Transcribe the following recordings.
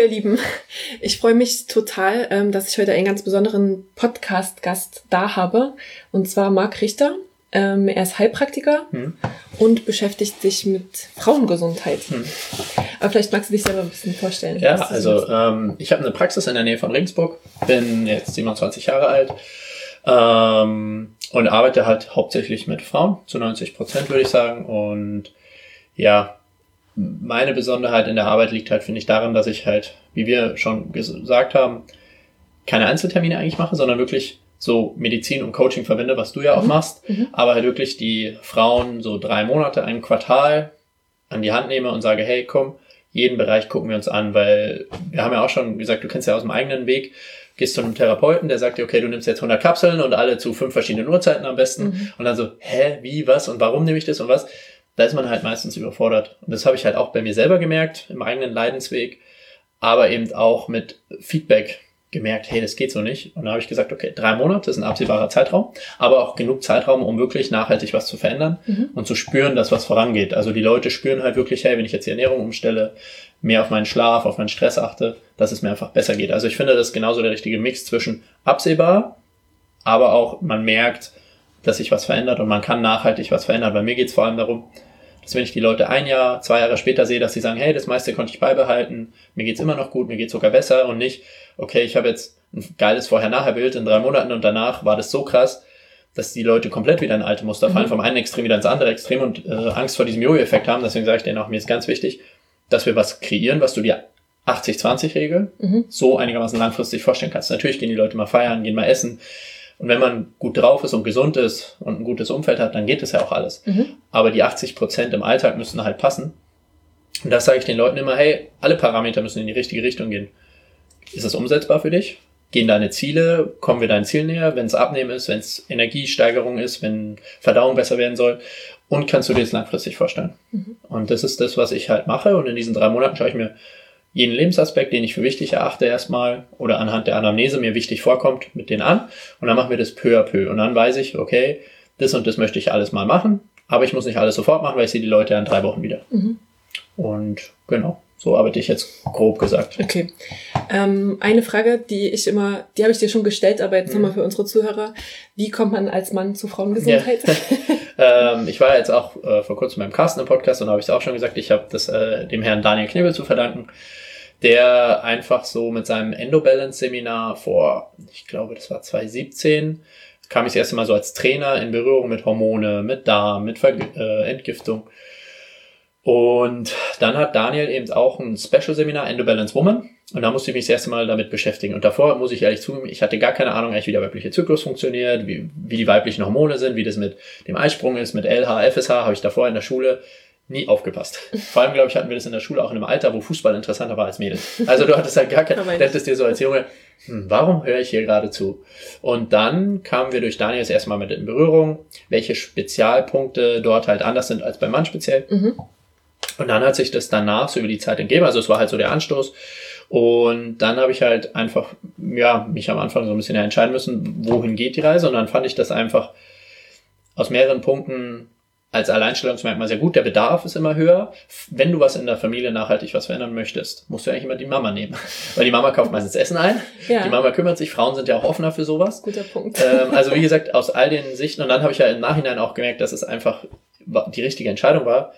Ihr Lieben, ich freue mich total, ähm, dass ich heute einen ganz besonderen Podcast-Gast da habe, und zwar Marc Richter. Ähm, er ist Heilpraktiker hm. und beschäftigt sich mit Frauengesundheit. Hm. Aber vielleicht magst du dich selber ein bisschen vorstellen. Ja, also ähm, ich habe eine Praxis in der Nähe von Regensburg, bin jetzt 27 Jahre alt ähm, und arbeite halt hauptsächlich mit Frauen, zu 90 Prozent würde ich sagen. Und ja, meine Besonderheit in der Arbeit liegt halt, finde ich, darin, dass ich halt, wie wir schon gesagt haben, keine Einzeltermine eigentlich mache, sondern wirklich so Medizin und Coaching verbinde, was du ja auch mhm. machst, mhm. aber halt wirklich die Frauen so drei Monate, ein Quartal an die Hand nehme und sage, hey, komm, jeden Bereich gucken wir uns an, weil wir haben ja auch schon gesagt, du kennst ja aus dem eigenen Weg, gehst zu einem Therapeuten, der sagt dir, okay, du nimmst jetzt 100 Kapseln und alle zu fünf verschiedenen Uhrzeiten am besten mhm. und dann so, hä, wie, was und warum nehme ich das und was? Da ist man halt meistens überfordert. Und das habe ich halt auch bei mir selber gemerkt, im eigenen Leidensweg, aber eben auch mit Feedback gemerkt, hey, das geht so nicht. Und da habe ich gesagt, okay, drei Monate ist ein absehbarer Zeitraum, aber auch genug Zeitraum, um wirklich nachhaltig was zu verändern mhm. und zu spüren, dass was vorangeht. Also die Leute spüren halt wirklich, hey, wenn ich jetzt die Ernährung umstelle, mehr auf meinen Schlaf, auf meinen Stress achte, dass es mir einfach besser geht. Also ich finde, das ist genauso der richtige Mix zwischen absehbar, aber auch man merkt, dass sich was verändert und man kann nachhaltig was verändern. Bei mir geht es vor allem darum, dass wenn ich die Leute ein Jahr, zwei Jahre später sehe, dass sie sagen, hey, das meiste konnte ich beibehalten, mir geht's immer noch gut, mir geht's sogar besser und nicht, okay, ich habe jetzt ein geiles Vorher-Nachher-Bild in drei Monaten und danach war das so krass, dass die Leute komplett wieder in alte Muster fallen, mhm. vom einen Extrem wieder ins andere Extrem und äh, Angst vor diesem Jojo-Effekt haben. Deswegen sage ich denen auch, mir ist ganz wichtig, dass wir was kreieren, was du dir 80-20-Regel mhm. so einigermaßen langfristig vorstellen kannst. Natürlich gehen die Leute mal feiern, gehen mal essen, und wenn man gut drauf ist und gesund ist und ein gutes Umfeld hat, dann geht das ja auch alles. Mhm. Aber die 80 Prozent im Alltag müssen halt passen. Und das sage ich den Leuten immer, hey, alle Parameter müssen in die richtige Richtung gehen. Ist das umsetzbar für dich? Gehen deine Ziele? Kommen wir deinem Ziel näher? Wenn es Abnehmen ist, wenn es Energiesteigerung ist, wenn Verdauung besser werden soll? Und kannst du dir das langfristig vorstellen? Mhm. Und das ist das, was ich halt mache. Und in diesen drei Monaten schaue ich mir jeden Lebensaspekt, den ich für wichtig erachte erstmal oder anhand der Anamnese mir wichtig vorkommt, mit denen an und dann machen wir das peu à peu und dann weiß ich, okay, das und das möchte ich alles mal machen, aber ich muss nicht alles sofort machen, weil ich sehe die Leute ja in drei Wochen wieder. Mhm. Und genau, so arbeite ich jetzt grob gesagt. Okay. Ähm, eine Frage, die ich immer, die habe ich dir schon gestellt, aber jetzt mhm. nochmal für unsere Zuhörer. Wie kommt man als Mann zu Frauengesundheit? Ja. ähm, ich war jetzt auch äh, vor kurzem beim Carsten im Podcast und da habe ich es auch schon gesagt, ich habe das äh, dem Herrn Daniel Knebel zu verdanken der einfach so mit seinem Endobalance-Seminar vor, ich glaube, das war 2017, kam ich das erste Mal so als Trainer in Berührung mit Hormone, mit Darm, mit Ver äh, Entgiftung. Und dann hat Daniel eben auch ein Special-Seminar Endobalance Woman. Und da musste ich mich das erste Mal damit beschäftigen. Und davor muss ich ehrlich zugeben, ich hatte gar keine Ahnung eigentlich, wie der weibliche Zyklus funktioniert, wie, wie die weiblichen Hormone sind, wie das mit dem Eisprung ist, mit LH, FSH, habe ich davor in der Schule nie aufgepasst. Vor allem, glaube ich, hatten wir das in der Schule auch in einem Alter, wo Fußball interessanter war als Mädels. Also du hattest halt gar kein, du hättest dir so als Junge, hm, warum höre ich hier gerade zu? Und dann kamen wir durch Daniel das erste Mal mit in Berührung, welche Spezialpunkte dort halt anders sind als beim Mann speziell. Mhm. Und dann hat sich das danach so über die Zeit entgeben. Also es war halt so der Anstoß. Und dann habe ich halt einfach, ja, mich am Anfang so ein bisschen entscheiden müssen, wohin geht die Reise. Und dann fand ich das einfach aus mehreren Punkten als Alleinstellungsmerkmal sehr gut. Der Bedarf ist immer höher. Wenn du was in der Familie nachhaltig was verändern möchtest, musst du eigentlich immer die Mama nehmen. Weil die Mama kauft meistens Essen ein. Ja. Die Mama kümmert sich. Frauen sind ja auch offener für sowas. Guter Punkt. Ähm, also wie gesagt, aus all den Sichten. Und dann habe ich ja im Nachhinein auch gemerkt, dass es einfach die richtige Entscheidung war,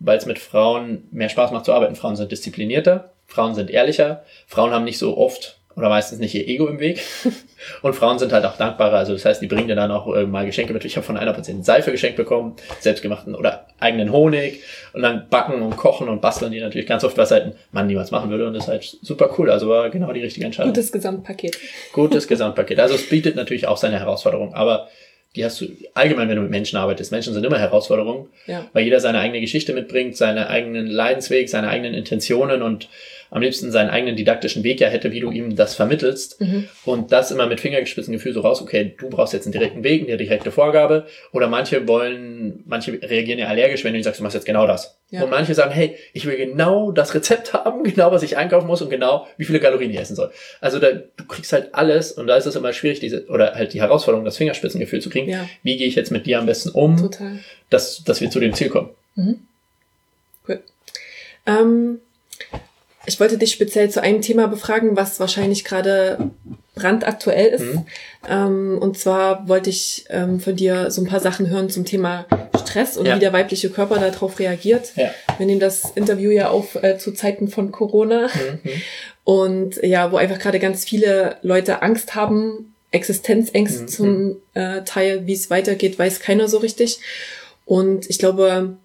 weil es mit Frauen mehr Spaß macht zu arbeiten. Frauen sind disziplinierter. Frauen sind ehrlicher. Frauen haben nicht so oft oder meistens nicht ihr Ego im Weg. Und Frauen sind halt auch dankbarer. Also das heißt, die bringen dir dann auch äh, mal Geschenke mit. Ich habe von einer Patientin Seife geschenkt bekommen, selbstgemachten oder eigenen Honig. Und dann backen und kochen und basteln die natürlich ganz oft, was halt ein Mann niemals machen würde. Und das ist halt super cool. Also war genau die richtige Entscheidung. Gutes Gesamtpaket. Gutes Gesamtpaket. Also es bietet natürlich auch seine Herausforderung. Aber die hast du allgemein, wenn du mit Menschen arbeitest. Menschen sind immer Herausforderungen, ja. weil jeder seine eigene Geschichte mitbringt, seine eigenen Leidensweg, seine eigenen Intentionen und am liebsten seinen eigenen didaktischen Weg ja hätte, wie du ihm das vermittelst. Mhm. Und das immer mit Fingergespitzengefühl so raus, okay, du brauchst jetzt einen direkten Weg, eine direkte Vorgabe. Oder manche wollen, manche reagieren ja allergisch, wenn du sagst, du machst jetzt genau das. Ja. Und manche sagen, hey, ich will genau das Rezept haben, genau was ich einkaufen muss und genau wie viele Kalorien ich essen soll. Also da, du kriegst halt alles und da ist es immer schwierig, diese, oder halt die Herausforderung, das Fingerspitzengefühl zu kriegen. Ja. Wie gehe ich jetzt mit dir am besten um, Total. Dass, dass wir zu dem Ziel kommen. Mhm. Cool. Ähm, ich wollte dich speziell zu einem Thema befragen, was wahrscheinlich gerade brandaktuell ist. Mhm. Ähm, und zwar wollte ich ähm, von dir so ein paar Sachen hören zum Thema Stress und ja. wie der weibliche Körper darauf reagiert. Ja. Wir nehmen das Interview ja auf äh, zu Zeiten von Corona. Mhm. Und ja, wo einfach gerade ganz viele Leute Angst haben, Existenzängste mhm. zum äh, Teil, wie es weitergeht, weiß keiner so richtig. Und ich glaube,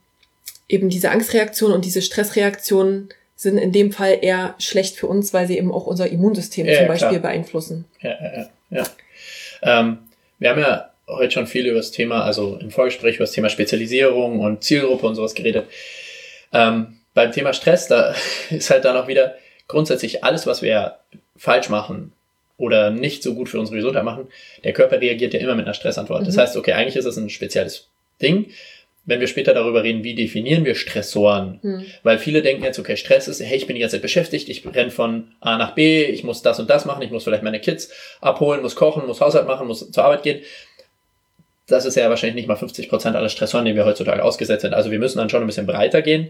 eben diese Angstreaktion und diese Stressreaktion sind in dem Fall eher schlecht für uns, weil sie eben auch unser Immunsystem ja, zum Beispiel klar. beeinflussen. Ja, ja, ja. Ähm, wir haben ja heute schon viel über das Thema, also im Vorgespräch über das Thema Spezialisierung und Zielgruppe und sowas geredet. Ähm, beim Thema Stress, da ist halt dann auch wieder grundsätzlich alles, was wir falsch machen oder nicht so gut für unsere Gesundheit machen, der Körper reagiert ja immer mit einer Stressantwort. Mhm. Das heißt, okay, eigentlich ist es ein spezielles Ding, wenn wir später darüber reden, wie definieren wir Stressoren. Hm. Weil viele denken jetzt, okay, Stress ist, hey, ich bin die ganze Zeit beschäftigt, ich renn von A nach B, ich muss das und das machen, ich muss vielleicht meine Kids abholen, muss kochen, muss Haushalt machen, muss zur Arbeit gehen. Das ist ja wahrscheinlich nicht mal 50 Prozent aller Stressoren, denen wir heutzutage ausgesetzt sind. Also wir müssen dann schon ein bisschen breiter gehen.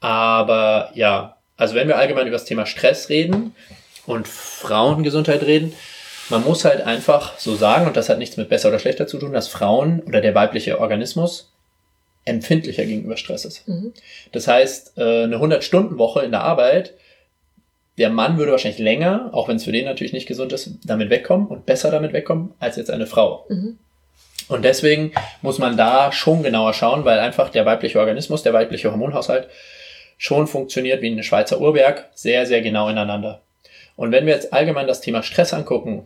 Aber ja, also wenn wir allgemein über das Thema Stress reden und Frauengesundheit reden, man muss halt einfach so sagen, und das hat nichts mit besser oder schlechter zu tun, dass Frauen oder der weibliche Organismus empfindlicher gegenüber Stress ist. Mhm. Das heißt, äh, eine 100-Stunden-Woche in der Arbeit, der Mann würde wahrscheinlich länger, auch wenn es für den natürlich nicht gesund ist, damit wegkommen und besser damit wegkommen als jetzt eine Frau. Mhm. Und deswegen muss man da schon genauer schauen, weil einfach der weibliche Organismus, der weibliche Hormonhaushalt schon funktioniert wie ein Schweizer Uhrwerk, sehr, sehr genau ineinander. Und wenn wir jetzt allgemein das Thema Stress angucken,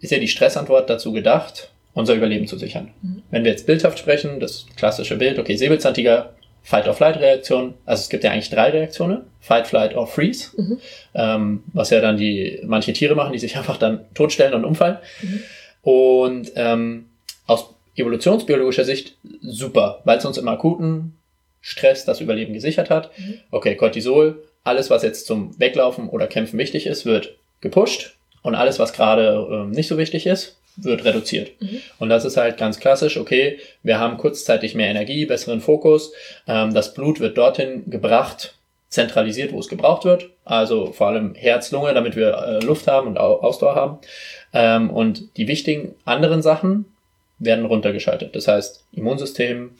ist ja die Stressantwort dazu gedacht, unser Überleben zu sichern. Mhm. Wenn wir jetzt bildhaft sprechen, das klassische Bild, okay, Säbelzahntiger, Fight-or-Flight-Reaktion, also es gibt ja eigentlich drei Reaktionen, Fight, Flight or Freeze, mhm. ähm, was ja dann die manche Tiere machen, die sich einfach dann totstellen und umfallen. Mhm. Und ähm, aus evolutionsbiologischer Sicht super, weil es uns im akuten Stress das Überleben gesichert hat. Mhm. Okay, Cortisol, alles was jetzt zum Weglaufen oder Kämpfen wichtig ist, wird gepusht und alles was gerade ähm, nicht so wichtig ist, wird reduziert. Mhm. Und das ist halt ganz klassisch, okay, wir haben kurzzeitig mehr Energie, besseren Fokus, ähm, das Blut wird dorthin gebracht, zentralisiert, wo es gebraucht wird, also vor allem Herz, Lunge, damit wir äh, Luft haben und Ausdauer haben. Ähm, und die wichtigen anderen Sachen werden runtergeschaltet. Das heißt, Immunsystem,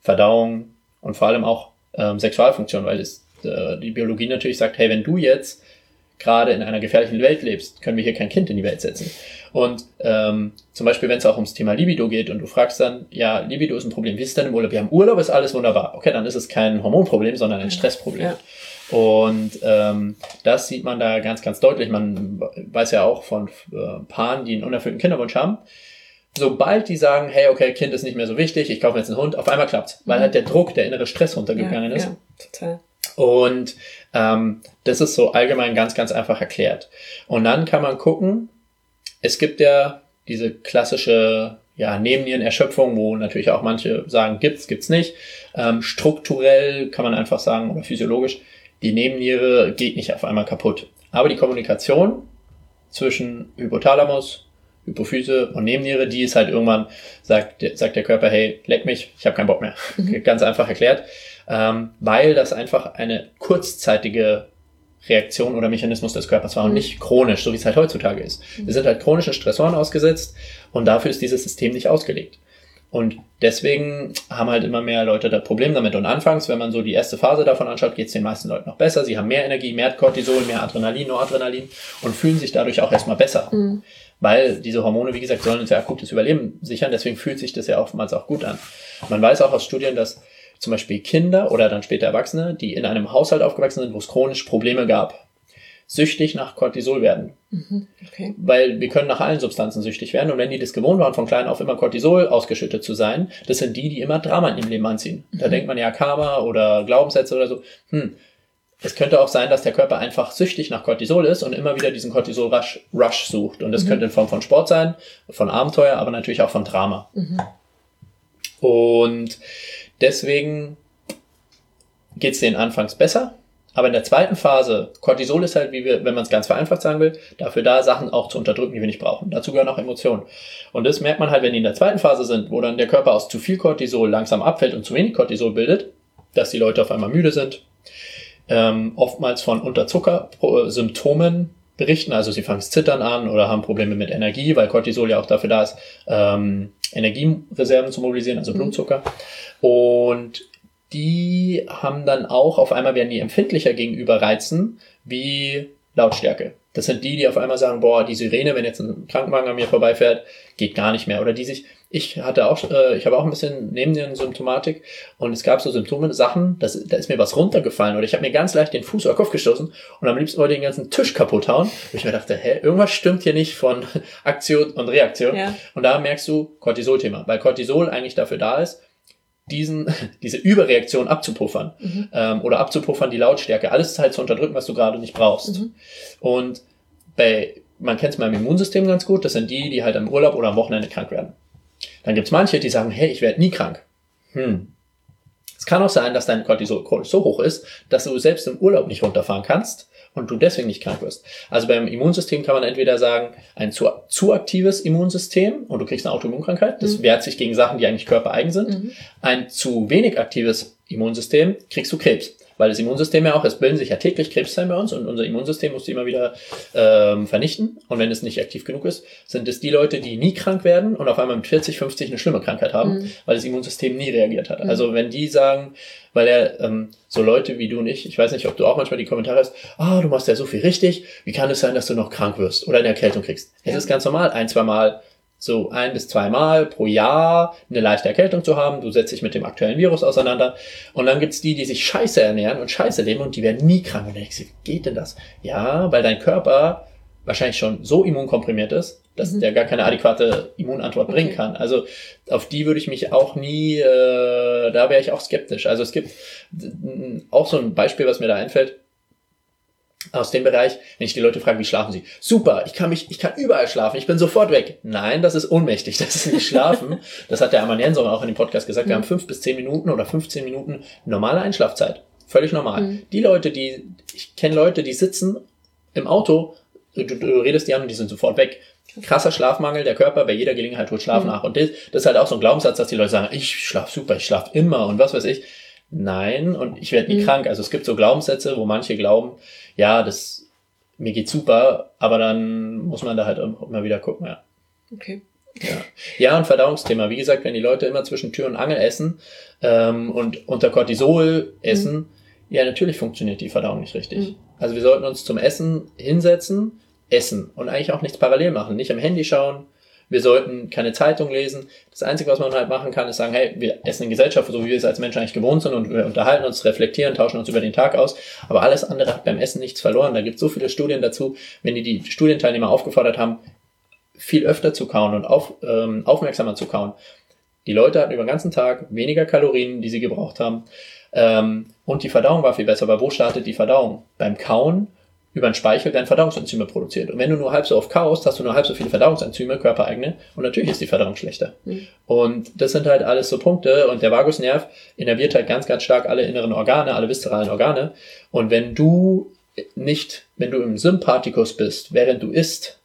Verdauung und vor allem auch ähm, Sexualfunktion, weil es, äh, die Biologie natürlich sagt, hey, wenn du jetzt gerade in einer gefährlichen Welt lebst, können wir hier kein Kind in die Welt setzen. Und ähm, zum Beispiel, wenn es auch ums Thema Libido geht und du fragst dann, ja, Libido ist ein Problem, wie ist es denn im Urlaub? Wir haben Urlaub, ist alles wunderbar. Okay, dann ist es kein Hormonproblem, sondern ein Stressproblem. Ja. Und ähm, das sieht man da ganz, ganz deutlich. Man weiß ja auch von äh, Paaren, die einen unerfüllten Kinderwunsch haben. Sobald die sagen, hey, okay, Kind ist nicht mehr so wichtig, ich kaufe jetzt einen Hund, auf einmal klappt's, weil mhm. halt der Druck, der innere Stress runtergegangen ja, ist. Ja, total. Und ähm, das ist so allgemein ganz, ganz einfach erklärt. Und dann kann man gucken, es gibt ja diese klassische ja, Nebennierenerschöpfung, wo natürlich auch manche sagen, gibt's, gibt's nicht. Ähm, strukturell kann man einfach sagen, oder physiologisch, die Nebenniere geht nicht auf einmal kaputt. Aber die Kommunikation zwischen Hypothalamus, Hypophyse und Nebenniere, die ist halt irgendwann, sagt, sagt der Körper, hey, leck mich, ich habe keinen Bock mehr. Mhm. Ganz einfach erklärt ähm, weil das einfach eine kurzzeitige Reaktion oder Mechanismus des Körpers war und mhm. nicht chronisch, so wie es halt heutzutage ist. Mhm. Wir sind halt chronischen Stressoren ausgesetzt und dafür ist dieses System nicht ausgelegt. Und deswegen haben halt immer mehr Leute da Probleme damit. Und anfangs, wenn man so die erste Phase davon anschaut, geht es den meisten Leuten noch besser. Sie haben mehr Energie, mehr Cortisol, mehr Adrenalin, Noradrenalin und fühlen sich dadurch auch erstmal besser. Mhm. Weil diese Hormone, wie gesagt, sollen uns ja akutes Überleben sichern. Deswegen fühlt sich das ja oftmals auch gut an. Man weiß auch aus Studien, dass zum Beispiel Kinder oder dann später Erwachsene, die in einem Haushalt aufgewachsen sind, wo es chronisch Probleme gab. süchtig nach Cortisol werden. Mhm. Okay. Weil wir können nach allen Substanzen süchtig werden. Und wenn die das gewohnt waren, von klein auf immer Cortisol ausgeschüttet zu sein, das sind die, die immer Drama in ihrem Leben anziehen. Da Mhm. denkt man ja Karma oder Glaubenssätze oder so. Hm. Es könnte auch sein, dass der Körper einfach süchtig nach Cortisol ist und immer wieder diesen Cortisol-Rush Rush sucht. Und das Mhm. könnte in Form von Sport sein, von Abenteuer, aber natürlich auch von Drama. Mhm. Und deswegen geht's denen anfangs besser. Aber in der zweiten Phase, Cortisol ist halt, wie wir, wenn man es ganz vereinfacht sagen will, dafür da, Sachen auch zu unterdrücken, die wir nicht brauchen. Dazu gehören auch Emotionen. Und das merkt man halt, wenn die in der zweiten Phase sind, wo dann der Körper aus zu viel Cortisol langsam abfällt und zu wenig Cortisol bildet, dass die Leute auf einmal müde sind, ähm, oftmals von Unterzucker-Symptomen berichten. Also sie fangen zittern an oder haben Probleme mit Energie, weil Cortisol ja auch dafür da ist, ähm, Energiereserven zu mobilisieren, also Mhm. Blutzucker. Und die haben dann auch, auf einmal werden die empfindlicher gegenüber Reizen wie Lautstärke. Das sind die, die auf einmal sagen, boah, die Sirene, wenn jetzt ein Krankenwagen an mir vorbeifährt, geht gar nicht mehr. Oder die sich, ich hatte auch, äh, ich habe auch ein bisschen neben den Symptomatik und es gab so Symptome, Sachen, das, da ist mir was runtergefallen oder ich habe mir ganz leicht den Fuß oder Kopf gestoßen und am liebsten wollte ich den ganzen Tisch kaputt hauen. Und ich mir dachte, hä, irgendwas stimmt hier nicht von Aktion und Reaktion. Ja. Und da merkst du Cortisol-Thema, weil Cortisol eigentlich dafür da ist, diesen, diese Überreaktion abzupuffern Mhm. ähm, oder abzupuffern die Lautstärke, alles halt zu unterdrücken, was du gerade nicht brauchst. Mhm. Und bei, man kennt es beim Immunsystem ganz gut, das sind die, die halt im Urlaub oder am Wochenende krank werden. Dann gibt's manche, die sagen, hey, ich werde nie krank. Hm. Es kann auch sein, dass dein Cortisol so hoch ist, dass du selbst im Urlaub nicht runterfahren kannst und du deswegen nicht krank wirst. Also beim Immunsystem kann man entweder sagen, ein zu, zu aktives Immunsystem und du kriegst eine Autoimmunkrankheit, das Mhm. wehrt sich gegen Sachen, die eigentlich körpereigen sind. Mhm. Ein zu wenig aktives Immunsystem kriegst du Krebs. Weil das Immunsystem ja auch, es bilden sich ja täglich Krebszellen bei uns und unser Immunsystem muss die immer wieder ähm, vernichten. Und wenn es nicht aktiv genug ist, sind es die Leute, die nie krank werden und auf einmal mit 40, 50 eine schlimme Krankheit haben, Mhm. weil das Immunsystem nie reagiert hat. Mhm. Also wenn die sagen, weil er ähm, so Leute wie du und ich, ich weiß nicht, ob du auch manchmal die Kommentare hast, ah, du machst ja so viel richtig, wie kann es sein, dass du noch krank wirst oder eine Erkältung kriegst? Es Ja. ist ganz normal, ein, zwei Mal so ein bis zweimal pro Jahr eine leichte Erkältung zu haben. Du setzt dich mit dem aktuellen Virus auseinander. Und dann gibt's die, die sich scheiße ernähren und scheiße leben und die werden nie krank. Und dann denkst du, wie geht denn das? Ja, weil dein Körper wahrscheinlich schon so immunkomprimiert ist, dass Mhm. der gar keine adäquate Immunantwort bringen Okay. kann. Also auf die würde ich mich auch nie, äh, da wäre ich auch skeptisch. Also es gibt äh, auch so ein Beispiel, was mir da einfällt aus dem Bereich, wenn ich die Leute frage, wie schlafen sie? Super, ich kann mich, ich kann überall schlafen, ich bin sofort weg. Nein, das ist ohnmächtig, das ist nicht schlafen. das hat der Arman Jensen auch in dem Podcast gesagt. Wir haben fünf bis zehn Minuten oder 15 Minuten normale Einschlafzeit. Völlig normal. Mhm. Die Leute, die, ich kenne Leute, die sitzen im Auto, du, du redest die an und die sind sofort weg. Krasser Schlafmangel, der Körper bei jeder Gelegenheit holt Schlaf Mhm. nach. Und das, das ist halt auch so ein Glaubenssatz, dass die Leute sagen, ich schlafe super, ich schlafe immer und was weiß ich. Nein, und ich werde nie Mhm. krank. Also es gibt so Glaubenssätze, wo manche glauben, ja, das mir geht super, aber dann muss man da halt immer wieder gucken, ja. Okay. Ja, ja und Verdauungsthema. Wie gesagt, wenn die Leute immer zwischen Tür und Angel essen ähm, und unter Cortisol essen, ja, natürlich funktioniert die Verdauung nicht richtig. Mhm. Also wir sollten uns zum Essen hinsetzen, essen und eigentlich auch nichts parallel machen. Nicht am Handy schauen. Wir sollten keine Zeitung lesen. Das Einzige, was man halt machen kann, ist sagen, hey, wir essen in Gesellschaft, so wie wir es als Menschen eigentlich gewohnt sind und wir unterhalten uns, reflektieren, tauschen uns über den Tag aus. Aber alles andere hat beim Essen nichts verloren. Da gibt es so viele Studien dazu. Wenn die die Studienteilnehmer aufgefordert haben, viel öfter zu kauen und auf, ähm, aufmerksamer zu kauen. Die Leute hatten über den ganzen Tag weniger Kalorien, die sie gebraucht haben. Ähm, und die Verdauung war viel besser. Aber wo startet die Verdauung? Beim Kauen über den Speichel werden Verdauungsenzyme produziert. Und wenn du nur halb so oft kaust, hast du nur halb so viele Verdauungsenzyme, körpereigene. Und natürlich ist die Verdauung schlechter. Mhm. Und das sind halt alles so Punkte. Und der Vagusnerv innerviert halt ganz, ganz stark alle inneren Organe, alle viszeralen Organe. Und wenn du nicht, wenn du im Sympathikus bist, während du isst,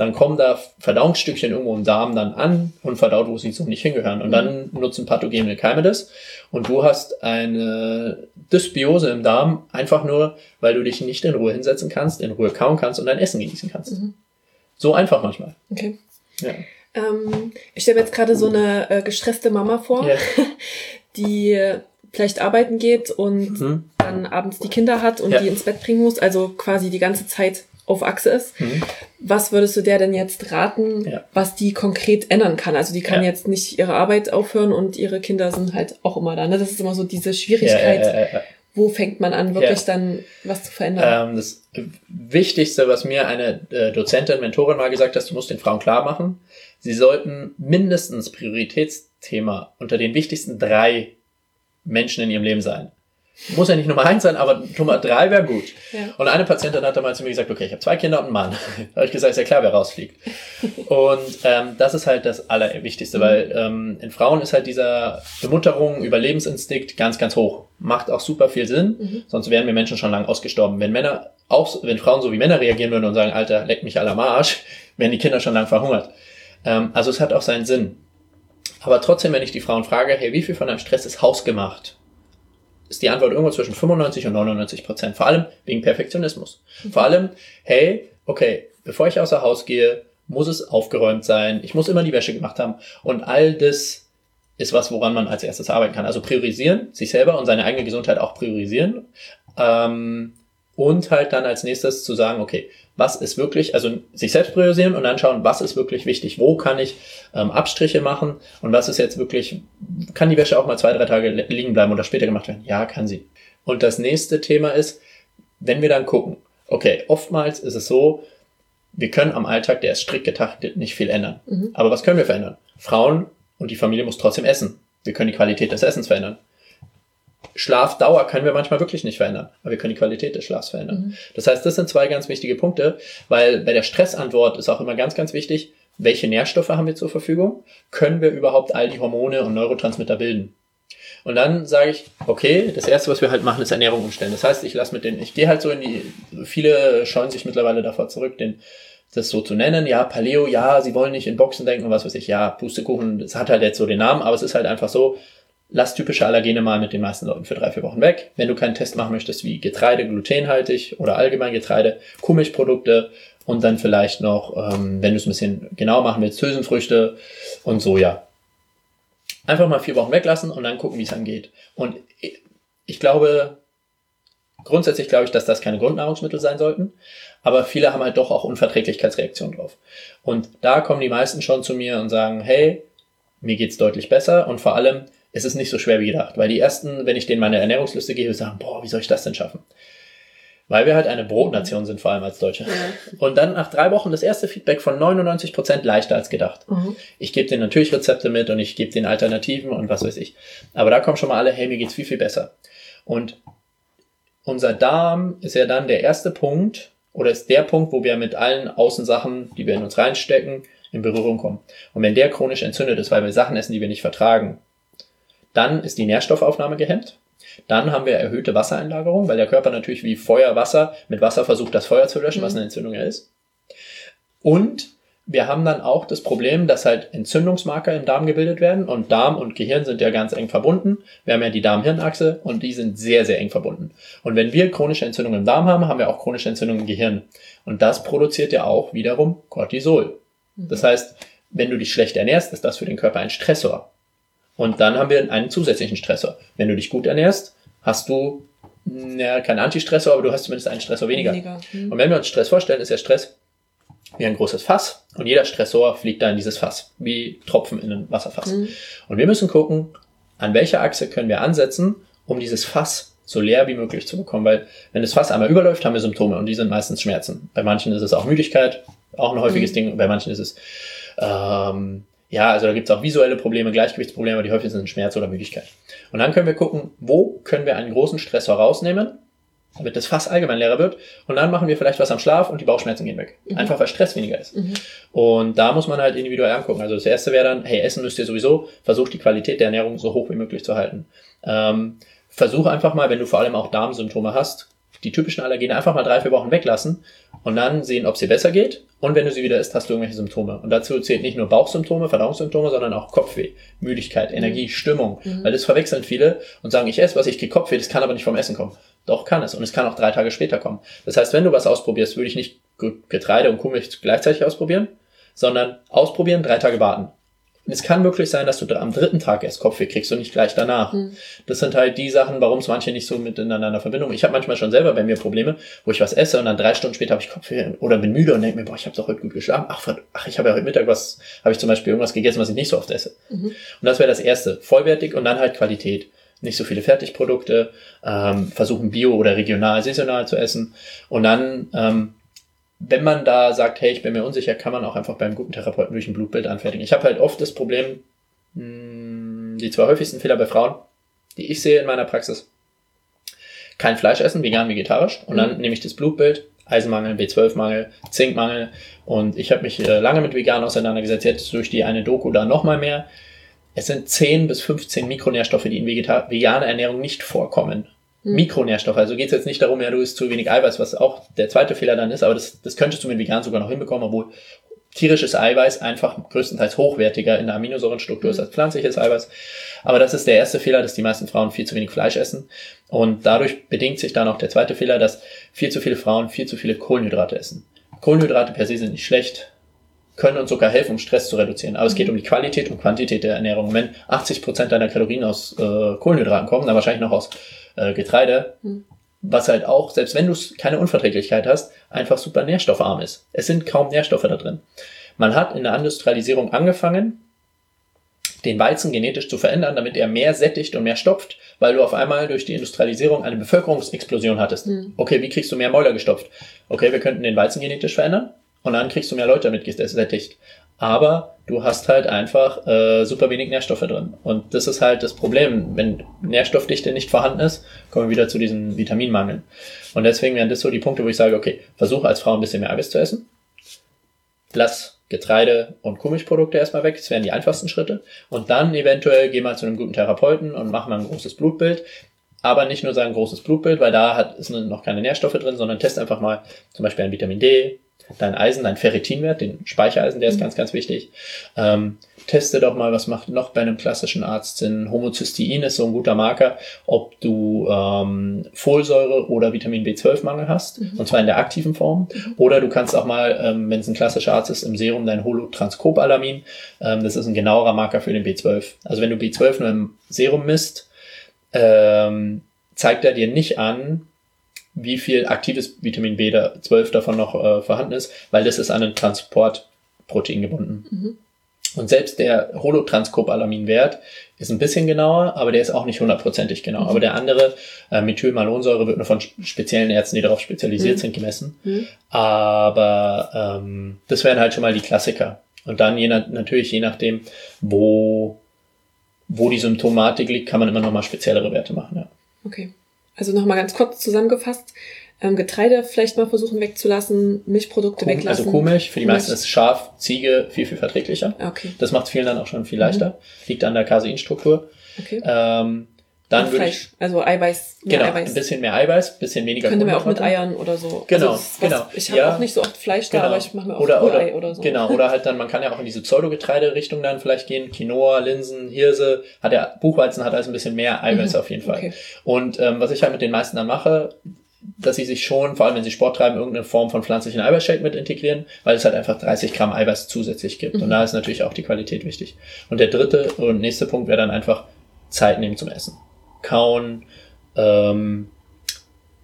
dann kommen da Verdauungsstückchen irgendwo im Darm dann an und verdaut, wo sie so nicht hingehören. Und dann nutzen pathogene Keime das. Und du hast eine Dysbiose im Darm, einfach nur, weil du dich nicht in Ruhe hinsetzen kannst, in Ruhe kauen kannst und dein Essen genießen kannst. Mhm. So einfach manchmal. Okay. Ja. Ähm, ich stelle mir jetzt gerade so eine äh, gestresste Mama vor, Ja. die äh, vielleicht arbeiten geht und Mhm. dann abends die Kinder hat und Ja. die ins Bett bringen muss, also quasi die ganze Zeit auf Achse ist. Mhm. Was würdest du der denn jetzt raten, Ja. was die konkret ändern kann? Also die kann Ja. jetzt nicht ihre Arbeit aufhören und ihre Kinder sind halt auch immer da. Ne? Das ist immer so diese Schwierigkeit. ja, wo fängt man an, wirklich dann was zu verändern? Ähm, das Wichtigste, was mir eine äh, Dozentin, Mentorin mal gesagt hat, du musst den Frauen klar machen, sie sollten mindestens Prioritätsthema unter den wichtigsten drei Menschen in ihrem Leben sein. Muss ja nicht Nummer eins sein, aber Nummer drei wäre gut. Ja. Und eine Patientin hat dann mal zu mir gesagt, okay, ich habe zwei Kinder und einen Mann. da habe ich gesagt, ist ja klar, wer rausfliegt. und ähm, das ist halt das Allerwichtigste, mhm. weil ähm, in Frauen ist halt dieser Bemutterung, Überlebensinstinkt ganz, ganz hoch. Macht auch super viel Sinn, mhm. sonst wären wir Menschen schon lange ausgestorben. Wenn Männer auch, wenn Frauen so wie Männer reagieren würden und sagen, Alter, leck mich alle am Arsch, wären die Kinder schon lang verhungert. Ähm, also es hat auch seinen Sinn. Aber trotzdem, wenn ich die Frauen frage, hey, wie viel von deinem Stress ist hausgemacht? Ist die Antwort irgendwo zwischen 95 und 99 Prozent. Vor allem wegen Perfektionismus. Mhm. Vor allem, hey, okay, bevor ich außer Haus gehe, muss es aufgeräumt sein. Ich muss immer die Wäsche gemacht haben. Und all das ist was, woran man als erstes arbeiten kann. Also priorisieren, sich selber und seine eigene Gesundheit auch priorisieren. Ähm, und halt dann als nächstes zu sagen, okay, was ist wirklich, also sich selbst priorisieren und dann schauen, was ist wirklich wichtig, wo kann ich ähm, Abstriche machen und was ist jetzt wirklich, kann die Wäsche auch mal zwei, drei Tage liegen bleiben oder später gemacht werden? Ja, kann sie. Und das nächste Thema ist, wenn wir dann gucken, okay, oftmals ist es so, wir können am Alltag, der ist strikt getaktet, nicht viel ändern. Mhm. Aber was können wir verändern? Frauen und die Familie muss trotzdem essen. Wir können die Qualität des Essens verändern. Schlafdauer können wir manchmal wirklich nicht verändern, aber wir können die Qualität des Schlafs verändern. Mhm. Das heißt, das sind zwei ganz wichtige Punkte, weil bei der Stressantwort ist auch immer ganz, ganz wichtig, welche Nährstoffe haben wir zur Verfügung? Können wir überhaupt all die Hormone und Neurotransmitter bilden? Und dann sage ich, okay, das erste, was wir halt machen, ist Ernährung umstellen. Das heißt, ich lasse mit den, ich gehe halt so in die, viele scheuen sich mittlerweile davor zurück, den, das so zu nennen. Ja, Paleo, ja, sie wollen nicht in Boxen denken und was weiß ich. Ja, Pustekuchen, das hat halt jetzt so den Namen, aber es ist halt einfach so, lass typische Allergene mal mit den meisten Leuten für drei, vier Wochen weg. Wenn du keinen Test machen möchtest wie Getreide, glutenhaltig oder allgemein Getreide, Kuhmilchprodukte und dann vielleicht noch, ähm, wenn du es ein bisschen genau machen willst, Hülsenfrüchte und Soja. Einfach mal vier Wochen weglassen und dann gucken, wie es dann geht. Und ich glaube, grundsätzlich glaube ich, dass das keine Grundnahrungsmittel sein sollten, aber viele haben halt doch auch Unverträglichkeitsreaktionen drauf. Und da kommen die meisten schon zu mir und sagen, hey, mir geht's deutlich besser und vor allem, es ist nicht so schwer wie gedacht. Weil die ersten, wenn ich denen meine Ernährungsliste gebe, sagen, boah, wie soll ich das denn schaffen? Weil wir halt eine Brotnation sind, vor allem als Deutsche. Ja. Und dann nach drei Wochen das erste Feedback von 99 Prozent leichter als gedacht. Mhm. Ich gebe denen natürlich Rezepte mit und ich gebe denen Alternativen und was weiß ich. Aber da kommen schon mal alle, hey, mir geht's viel, viel besser. Und unser Darm ist ja dann der erste Punkt oder ist der Punkt, wo wir mit allen Außensachen, die wir in uns reinstecken, in Berührung kommen. Und wenn der chronisch entzündet ist, weil wir Sachen essen, die wir nicht vertragen, dann ist die Nährstoffaufnahme gehemmt. Dann haben wir erhöhte Wassereinlagerung, weil der Körper natürlich wie Feuer, Wasser mit Wasser versucht, das Feuer zu löschen, mhm. was eine Entzündung ja ist. Und wir haben dann auch das Problem, dass halt Entzündungsmarker im Darm gebildet werden und Darm und Gehirn sind ja ganz eng verbunden. Wir haben ja die Darm-Hirn-Achse und die sind sehr, sehr eng verbunden. Und wenn wir chronische Entzündungen im Darm haben, haben wir auch chronische Entzündungen im Gehirn. Und das produziert ja auch wiederum Cortisol. Mhm. Das heißt, wenn du dich schlecht ernährst, ist das für den Körper ein Stressor. Und dann haben wir einen zusätzlichen Stressor. Wenn du dich gut ernährst, hast du ja, keinen Antistressor, aber du hast zumindest einen Stressor weniger. weniger. Hm. Und wenn wir uns Stress vorstellen, ist der Stress wie ein großes Fass und jeder Stressor fliegt da in dieses Fass, wie Tropfen in ein Wasserfass. Hm. Und wir müssen gucken, an welcher Achse können wir ansetzen, um dieses Fass so leer wie möglich zu bekommen, weil wenn das Fass einmal überläuft, haben wir Symptome und die sind meistens Schmerzen. Bei manchen ist es auch Müdigkeit, auch ein häufiges mhm. Ding, bei manchen ist es ähm, ja, also da gibt es auch visuelle Probleme, Gleichgewichtsprobleme, die häufig sind Schmerz oder Müdigkeit. Und dann können wir gucken, wo können wir einen großen Stressor rausnehmen, damit das Fass allgemein leerer wird. Und dann machen wir vielleicht was am Schlaf und die Bauchschmerzen gehen weg. Mhm. Einfach weil Stress weniger ist. Mhm. Und da muss man halt individuell angucken. Also das erste wäre dann, hey, essen müsst ihr sowieso, versucht die Qualität der Ernährung so hoch wie möglich zu halten. Ähm, versuch einfach mal, wenn du vor allem auch Darmsymptome hast, die typischen Allergene einfach mal drei, vier Wochen weglassen und dann sehen, ob sie besser geht. Und wenn du sie wieder isst, hast du irgendwelche Symptome. Und dazu zählt nicht nur Bauchsymptome, Verdauungssymptome, sondern auch Kopfweh, Müdigkeit, Energie, mhm. Stimmung. Mhm. Weil das verwechseln viele und sagen, ich esse was, ich kriege Kopfweh, das kann aber nicht vom Essen kommen. Doch kann es. Und es kann auch drei Tage später kommen. Das heißt, wenn du was ausprobierst, würde ich nicht Getreide und Kuhmilch gleichzeitig ausprobieren, sondern ausprobieren, drei Tage warten. Es kann wirklich sein, dass du am dritten Tag erst Kopfweh kriegst und nicht gleich danach. Mhm. Das sind halt die Sachen, warum es manche nicht so miteinander verbinden. Ich habe manchmal schon selber bei mir Probleme, wo ich was esse und dann drei Stunden später habe ich Kopfweh oder bin müde und denke mir, boah, ich habe doch heute gut geschlafen. Ach, ach ich habe ja heute Mittag was, habe ich zum Beispiel irgendwas gegessen, was ich nicht so oft esse. Mhm. Und das wäre das Erste. Vollwertig und dann halt Qualität. nicht so viele Fertigprodukte, ähm, versuchen bio oder regional, saisonal zu essen. Und dann, ähm, wenn man da sagt, hey, ich bin mir unsicher, kann man auch einfach beim guten Therapeuten durch ein Blutbild anfertigen. Ich habe halt oft das Problem, mh, hm, die zwei häufigsten Fehler bei Frauen, die ich sehe in meiner Praxis, kein Fleisch essen, vegan, vegetarisch. Und dann mhm. nehme ich das Blutbild, Eisenmangel, B12-Mangel, Zinkmangel. Und ich habe mich äh, lange mit vegan auseinandergesetzt, jetzt durch die eine Doku da nochmal mehr. Es sind 10 bis 15 Mikronährstoffe, die in veganer Ernährung nicht vorkommen. Mhm. Mikronährstoffe. Also geht es jetzt nicht darum, ja, du isst zu wenig Eiweiß, was auch der zweite Fehler dann ist, aber das, das könntest du mit vegan sogar noch hinbekommen, obwohl tierisches Eiweiß einfach größtenteils hochwertiger in der Aminosäurenstruktur ist mhm. als pflanzliches Eiweiß. Aber das ist der erste Fehler, dass die meisten Frauen viel zu wenig Fleisch essen. Und dadurch bedingt sich dann auch der zweite Fehler, dass viel zu viele Frauen viel zu viele Kohlenhydrate essen. Kohlenhydrate per se sind nicht schlecht, können uns sogar helfen, um Stress zu reduzieren. Aber es geht um die Qualität und Quantität der Ernährung. Wenn 80 Prozent deiner Kalorien aus äh, Kohlenhydraten kommen, dann wahrscheinlich noch aus äh, Getreide, mhm. was halt auch, selbst wenn du keine Unverträglichkeit hast, einfach super nährstoffarm ist. Es sind kaum Nährstoffe da drin. Man hat in der Industrialisierung angefangen, den Weizen genetisch zu verändern, damit er mehr sättigt und mehr stopft, weil du auf einmal durch die Industrialisierung eine Bevölkerungsexplosion hattest. Mhm. Okay, wie kriegst du mehr Mäuler gestopft? Okay, wir könnten den Weizen genetisch verändern und dann kriegst du mehr Leute damit gesättigt. Aber du hast halt einfach äh, super wenig Nährstoffe drin. Und das ist halt das Problem. Wenn Nährstoffdichte nicht vorhanden ist, kommen wir wieder zu diesen Vitaminmangeln. Und deswegen wären das so die Punkte, wo ich sage, okay, versuche als Frau ein bisschen mehr Eiweiß zu essen. Lass Getreide und Kuhmilchprodukte erstmal weg. Das wären die einfachsten Schritte. Und dann eventuell geh mal zu einem guten Therapeuten und mach mal ein großes Blutbild. Aber nicht nur sagen großes Blutbild, weil da hat, ist noch keine Nährstoffe drin, sondern test einfach mal zum Beispiel ein Vitamin D, dein Eisen, dein Ferritinwert, den Speichereisen, der ist mhm. ganz, ganz wichtig. Ähm, teste doch mal, was macht noch bei einem klassischen Arzt Sinn. Homozystein ist so ein guter Marker, ob du ähm, Folsäure oder Vitamin B12-Mangel hast, mhm. und zwar in der aktiven Form. Mhm. Oder du kannst auch mal, ähm, wenn es ein klassischer Arzt ist, im Serum dein Holotranscopalamin. Ähm, das ist ein genauerer Marker für den B12. Also wenn du B12 nur im Serum misst, ähm, zeigt er dir nicht an, wie viel aktives Vitamin B12 davon noch äh, vorhanden ist, weil das ist an ein Transportprotein gebunden. Mhm. Und selbst der Holotranscopalamin-Wert ist ein bisschen genauer, aber der ist auch nicht hundertprozentig genau. Mhm. Aber der andere, äh, Methylmalonsäure, wird nur von speziellen Ärzten, die darauf spezialisiert mhm. sind, gemessen. Mhm. Aber ähm, das wären halt schon mal die Klassiker. Und dann je nach, natürlich je nachdem, wo, wo die Symptomatik liegt, kann man immer noch mal speziellere Werte machen. Ja. Okay. Also nochmal ganz kurz zusammengefasst. Ähm, Getreide vielleicht mal versuchen wegzulassen, Milchprodukte Kuh, weglassen. Also Kuhmilch, für die meisten ist Schaf, Ziege viel, viel verträglicher. Okay. Das macht vielen dann auch schon viel leichter. Mhm. Liegt an der Caseinstruktur. Okay. Ähm, dann würde ich, also Eiweiß, mehr genau, Eiweiß. ein bisschen mehr Eiweiß, bisschen weniger Könnte man auch mit Eiern oder so. Genau, also genau. Ich habe ja, auch nicht so oft Fleisch genau. da, aber ich mache mir auch oder, oder, oder so. Genau, oder halt dann, man kann ja auch in diese Pseudogetreide-Richtung dann vielleicht gehen. Quinoa, Linsen, Hirse, hat ja, Buchweizen hat also ein bisschen mehr Eiweiß mhm. auf jeden Fall. Okay. Und ähm, was ich halt mit den meisten dann mache, dass sie sich schon, vor allem wenn sie Sport treiben, irgendeine Form von pflanzlichen Eiweißshake mit integrieren, weil es halt einfach 30 Gramm Eiweiß zusätzlich gibt. Mhm. Und da ist natürlich auch die Qualität wichtig. Und der dritte und nächste Punkt wäre dann einfach Zeit nehmen zum Essen kauen, ähm,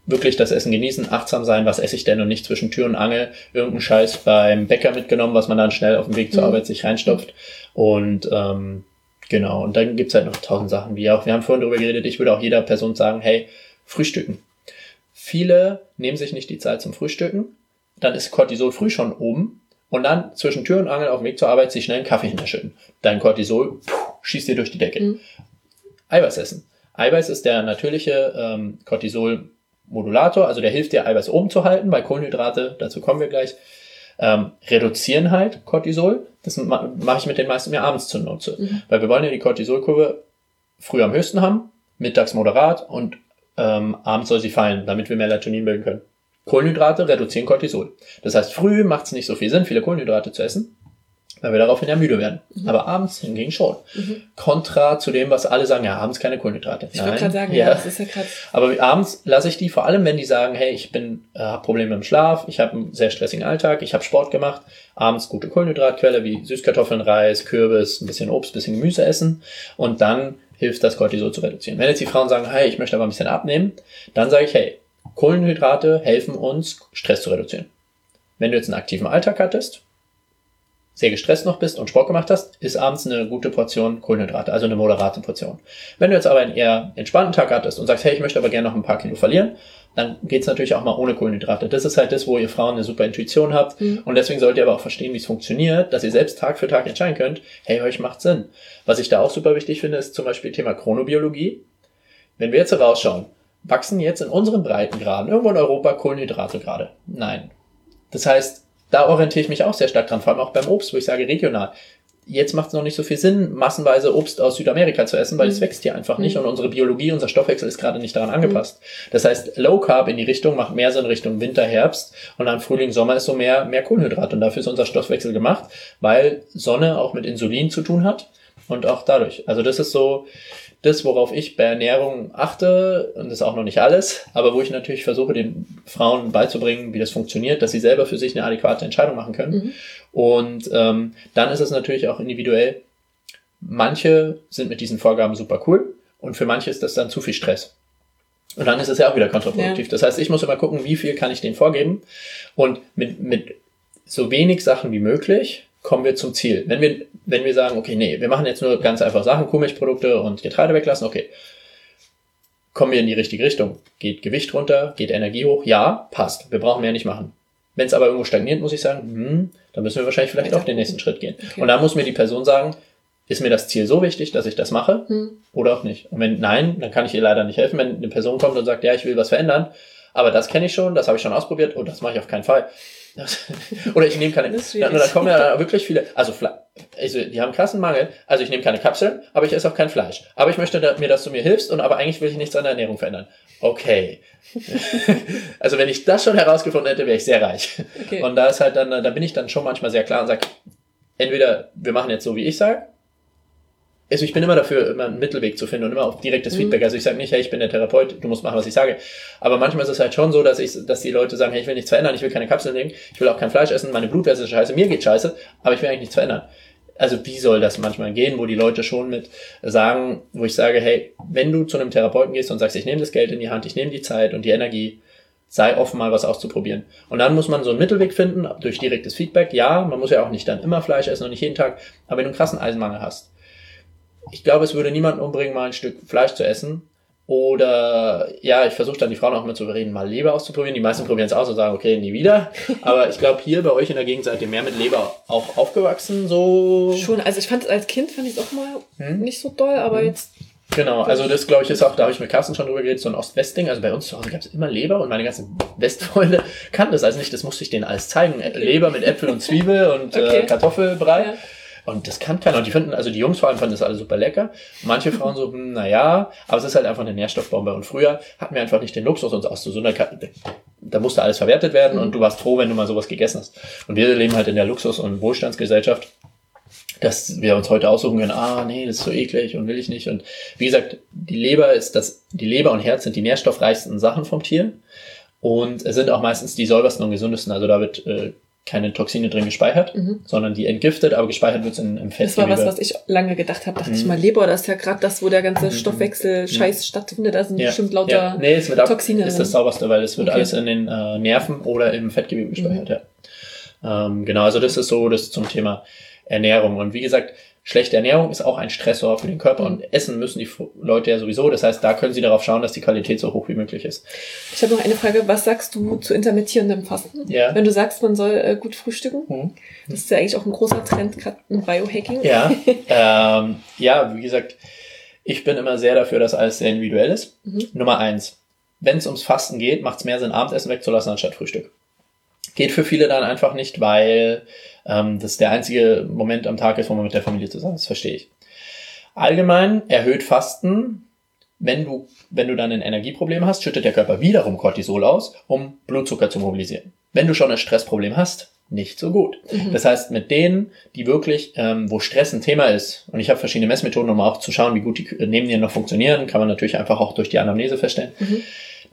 wirklich das Essen genießen, achtsam sein, was esse ich denn und nicht zwischen Tür und Angel irgendeinen Scheiß beim Bäcker mitgenommen, was man dann schnell auf dem Weg zur mhm. Arbeit sich reinstopft. Und ähm, genau, und dann gibt's halt noch tausend Sachen, wie auch, wir haben vorhin darüber geredet, ich würde auch jeder Person sagen, hey, frühstücken. Viele nehmen sich nicht die Zeit zum Frühstücken, dann ist Cortisol früh schon oben und dann zwischen Tür und Angel auf dem Weg zur Arbeit sich schnell einen Kaffee hinterschütten. Dein Cortisol puh, schießt dir durch die Decke. Mhm. Eiweiß essen Eiweiß ist der natürliche ähm, Cortisol-Modulator, also der hilft dir, Eiweiß oben zu halten, weil Kohlenhydrate, dazu kommen wir gleich, ähm, reduzieren halt Cortisol. Das ma mache ich mit den meisten mir abends zunutze. Mhm. Weil wir wollen ja die Cortisolkurve früh am höchsten haben, mittags moderat und ähm, abends soll sie fallen, damit wir Melatonin bilden können. Kohlenhydrate reduzieren Cortisol. Das heißt, früh macht es nicht so viel Sinn, viele Kohlenhydrate zu essen weil wir daraufhin ja müde werden. Mhm. Aber abends hingegen schon. Mhm. Kontra zu dem, was alle sagen, ja, abends keine Kohlenhydrate. Ich wollte gerade sagen, ja, das ist ja krass. Aber abends lasse ich die, vor allem wenn die sagen, hey, ich bin äh, habe Probleme im Schlaf, ich habe einen sehr stressigen Alltag, ich habe Sport gemacht, abends gute Kohlenhydratquelle wie Süßkartoffeln, Reis, Kürbis, ein bisschen Obst, ein bisschen Gemüse essen und dann hilft das Cortisol zu reduzieren. Wenn jetzt die Frauen sagen, hey, ich möchte aber ein bisschen abnehmen, dann sage ich, hey, Kohlenhydrate helfen uns, Stress zu reduzieren. Wenn du jetzt einen aktiven Alltag hattest, sehr gestresst noch bist und Sport gemacht hast, ist abends eine gute Portion Kohlenhydrate, also eine moderate Portion. Wenn du jetzt aber einen eher entspannten Tag hattest und sagst, hey, ich möchte aber gerne noch ein paar Kilo verlieren, dann geht's natürlich auch mal ohne Kohlenhydrate. Das ist halt das, wo ihr Frauen eine super Intuition habt. Mhm. Und deswegen sollt ihr aber auch verstehen, wie es funktioniert, dass ihr selbst Tag für Tag entscheiden könnt, hey, euch macht Sinn. Was ich da auch super wichtig finde, ist zum Beispiel Thema Chronobiologie. Wenn wir jetzt rausschauen, wachsen jetzt in unseren Breitengraden irgendwo in Europa Kohlenhydrate gerade? Nein. Das heißt, da orientiere ich mich auch sehr stark dran, vor allem auch beim Obst, wo ich sage regional. Jetzt macht es noch nicht so viel Sinn, massenweise Obst aus Südamerika zu essen, weil mhm. es wächst hier einfach nicht mhm. und unsere Biologie, unser Stoffwechsel ist gerade nicht daran angepasst. Mhm. Das heißt, Low Carb in die Richtung macht mehr Sinn Richtung Winter, Herbst und dann Frühling, Sommer ist so mehr, mehr Kohlenhydrat und dafür ist unser Stoffwechsel gemacht, weil Sonne auch mit Insulin zu tun hat und auch dadurch. Also das ist so, das, worauf ich bei Ernährung achte, und das ist auch noch nicht alles, aber wo ich natürlich versuche, den Frauen beizubringen, wie das funktioniert, dass sie selber für sich eine adäquate Entscheidung machen können. Mhm. Und ähm, dann ist es natürlich auch individuell. Manche sind mit diesen Vorgaben super cool und für manche ist das dann zu viel Stress. Und dann ist es ja auch wieder kontraproduktiv. Ja. Das heißt, ich muss immer gucken, wie viel kann ich denen vorgeben und mit, mit so wenig Sachen wie möglich kommen wir zum Ziel. Wenn wir, wenn wir sagen, okay, nee, wir machen jetzt nur ganz einfach Sachen, Kuhmilchprodukte und Getreide weglassen, okay. Kommen wir in die richtige Richtung? Geht Gewicht runter? Geht Energie hoch? Ja, passt. Wir brauchen mehr nicht machen. Wenn es aber irgendwo stagniert, muss ich sagen, hm, dann müssen wir wahrscheinlich vielleicht auch den nächsten Schritt gehen. Okay. Und da muss mir die Person sagen, ist mir das Ziel so wichtig, dass ich das mache hm. oder auch nicht? Und wenn nein, dann kann ich ihr leider nicht helfen. Wenn eine Person kommt und sagt, ja, ich will was verändern, aber das kenne ich schon, das habe ich schon ausprobiert und das mache ich auf keinen Fall. Oder ich nehme keine. Da, da kommen ja wirklich viele. Also, also die haben krassen Mangel. Also ich nehme keine Kapseln, aber ich esse auch kein Fleisch. Aber ich möchte mir, dass du mir hilfst und aber eigentlich will ich nichts an der Ernährung verändern. Okay. also wenn ich das schon herausgefunden hätte, wäre ich sehr reich. Okay. Und da ist halt dann, da bin ich dann schon manchmal sehr klar und sage, entweder wir machen jetzt so, wie ich sage, also ich bin immer dafür, immer einen Mittelweg zu finden und immer auf direktes mhm. Feedback. Also ich sage nicht, hey, ich bin der Therapeut, du musst machen, was ich sage. Aber manchmal ist es halt schon so, dass ich, dass die Leute sagen, hey, ich will nichts verändern, ich will keine Kapseln nehmen, ich will auch kein Fleisch essen, meine Blutwerte ist scheiße, mir geht scheiße, aber ich will eigentlich nichts verändern. Also wie soll das manchmal gehen, wo die Leute schon mit sagen, wo ich sage, hey, wenn du zu einem Therapeuten gehst und sagst, ich nehme das Geld in die Hand, ich nehme die Zeit und die Energie, sei offen mal was auszuprobieren. Und dann muss man so einen Mittelweg finden, durch direktes Feedback. Ja, man muss ja auch nicht dann immer Fleisch essen und nicht jeden Tag, aber wenn du einen krassen Eisenmangel hast, ich glaube, es würde niemanden umbringen, mal ein Stück Fleisch zu essen. Oder ja, ich versuche dann die Frauen auch immer zu überreden, mal Leber auszuprobieren. Die meisten probieren es aus und sagen, okay, nie wieder. Aber ich glaube, hier bei euch in der Gegend seid ihr mehr mit Leber auch aufgewachsen. So schon. Also ich fand als Kind fand ich es auch mal hm? nicht so doll, aber hm. jetzt Genau, also das glaube ich ist auch, da habe ich mit Carsten schon drüber geredet, so ein Ost-West-Ding. Also bei uns zu Hause gab es immer Leber und meine ganzen Westfreunde kannten das also nicht, das musste ich denen alles zeigen. Okay. Leber mit Äpfel und Zwiebel und okay. äh, Kartoffelbrei. Ja. Und das kann keiner. Und die finden, also die Jungs vor allem fanden das alle super lecker. Manche Frauen so, hm, naja, aber es ist halt einfach eine Nährstoffbombe. Und früher hatten wir einfach nicht den Luxus, uns auszusuchen. Da musste alles verwertet werden und du warst froh, wenn du mal sowas gegessen hast. Und wir leben halt in der Luxus- und Wohlstandsgesellschaft dass wir uns heute aussuchen können, ah, nee, das ist so eklig und will ich nicht. Und wie gesagt, die Leber ist das, die Leber und Herz sind die nährstoffreichsten Sachen vom Tier. Und es sind auch meistens die säubersten und gesundesten. Also da wird äh, keine Toxine drin gespeichert, mhm. sondern die entgiftet, aber gespeichert wird in, im Fett. Das war was, was ich lange gedacht habe. Dachte mhm. ich mal, Leber, das ist ja gerade das, wo der ganze mhm. Stoffwechsel-Scheiß stattfindet. Da sind ja. bestimmt lauter ja. nee, es wird Toxine. Ist das sauberste, weil es wird okay. alles in den äh, Nerven oder im Fettgewebe gespeichert. Mhm. Ja. Ähm, genau, also das ist so das zum Thema Ernährung. Und wie gesagt, Schlechte Ernährung ist auch ein Stressor für den Körper und essen müssen die Leute ja sowieso. Das heißt, da können sie darauf schauen, dass die Qualität so hoch wie möglich ist. Ich habe noch eine Frage. Was sagst du zu intermittierendem Fasten? Ja. Wenn du sagst, man soll äh, gut frühstücken, mhm. das ist ja eigentlich auch ein großer Trend gerade im Biohacking. Ja, ähm, ja, wie gesagt, ich bin immer sehr dafür, dass alles sehr individuell ist. Mhm. Nummer eins, wenn es ums Fasten geht, macht es mehr Sinn, Abendessen wegzulassen anstatt Frühstück. Geht für viele dann einfach nicht, weil ähm, das der einzige Moment am Tag ist, wo man mit der Familie zusammen ist. Das verstehe ich. Allgemein erhöht Fasten, wenn du, wenn du dann ein Energieproblem hast, schüttet der Körper wiederum Cortisol aus, um Blutzucker zu mobilisieren. Wenn du schon ein Stressproblem hast, nicht so gut. Mhm. Das heißt, mit denen, die wirklich, ähm, wo Stress ein Thema ist, und ich habe verschiedene Messmethoden, um auch zu schauen, wie gut die neben dir noch funktionieren, kann man natürlich einfach auch durch die Anamnese feststellen. Mhm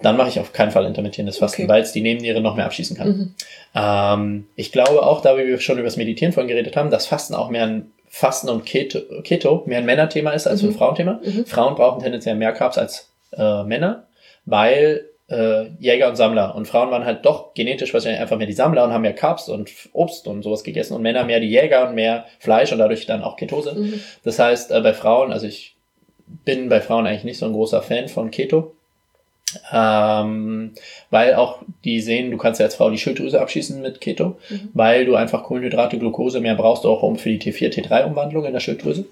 dann mache ich auf keinen Fall intermittierendes Fasten, okay. weil es die Nebenniere noch mehr abschießen kann. Mhm. Ähm, ich glaube auch, da wir schon über das Meditieren vorhin geredet haben, dass Fasten auch mehr ein Fasten und Keto, Keto mehr ein Männerthema ist als mhm. ein Frauenthema. Mhm. Frauen brauchen tendenziell mehr Carbs als äh, Männer, weil äh, Jäger und Sammler und Frauen waren halt doch genetisch wahrscheinlich einfach mehr die Sammler und haben mehr Carbs und Obst und sowas gegessen und Männer mehr die Jäger und mehr Fleisch und dadurch dann auch Ketose. Mhm. Das heißt, äh, bei Frauen, also ich bin bei Frauen eigentlich nicht so ein großer Fan von Keto. Ähm, weil auch die sehen, du kannst ja als Frau die Schilddrüse abschießen mit Keto, mhm. weil du einfach Kohlenhydrate, Glucose mehr brauchst, auch um für die T4, T3-Umwandlung in der Schilddrüse.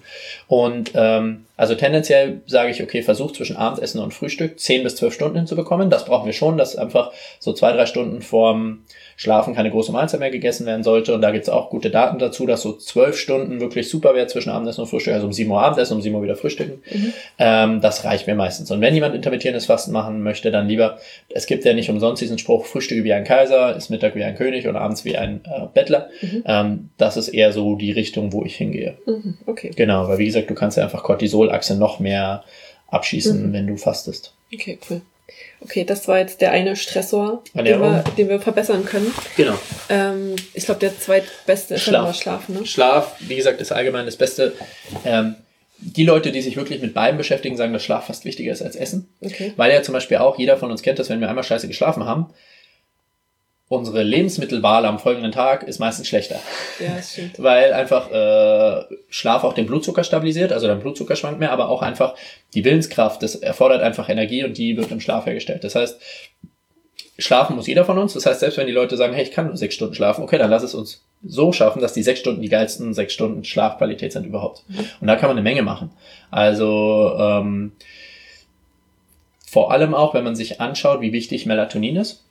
Und ähm, also tendenziell sage ich, okay, versuch zwischen Abendessen und Frühstück 10 bis 12 Stunden hinzubekommen. Das brauchen wir schon, dass einfach so zwei, drei Stunden vorm Schlafen keine große Mahlzeit mehr gegessen werden sollte. Und da gibt's auch gute Daten dazu, dass so zwölf Stunden wirklich super wäre zwischen Abendessen und Frühstück, also um 7 Uhr Abendessen, um 7 Uhr wieder frühstücken. Mhm. Ähm, das reicht mir meistens. Und wenn jemand intermittierendes Fasten machen möchte, dann lieber, es gibt ja nicht umsonst diesen Spruch, Frühstücke wie ein Kaiser, ist Mittag wie ein König und abends wie ein äh, Bettler. Mhm. Ähm, das ist eher so die Richtung, wo ich hingehe. Mhm. Okay. Genau, weil wie gesagt, du kannst ja einfach Cortisolachse noch mehr abschießen, mhm. wenn du fastest. Okay, cool. Okay, das war jetzt der eine Stressor, den wir, den wir verbessern können. Genau. Ähm, ich glaube, der zweitbeste ist Schlaf. Schlaf. Ne? Schlaf, wie gesagt, ist allgemein das Beste. Ähm, die Leute, die sich wirklich mit beiden beschäftigen, sagen, dass Schlaf fast wichtiger ist als Essen. Okay. Weil ja zum Beispiel auch jeder von uns kennt, dass wenn wir einmal scheiße geschlafen haben, unsere Lebensmittelwahl am folgenden Tag ist meistens schlechter. Ja, das stimmt. Weil einfach äh, Schlaf auch den Blutzucker stabilisiert, also dein Blutzucker schwankt mehr, aber auch einfach die Willenskraft, das erfordert einfach Energie und die wird im Schlaf hergestellt. Das heißt, schlafen muss jeder von uns. Das heißt, selbst wenn die Leute sagen, hey, ich kann nur sechs Stunden schlafen, okay, dann lass es uns so schaffen, dass die sechs Stunden die geilsten sechs Stunden Schlafqualität sind überhaupt. Mhm. Und da kann man eine Menge machen. Also ähm, vor allem auch, wenn man sich anschaut, wie wichtig Melatonin ist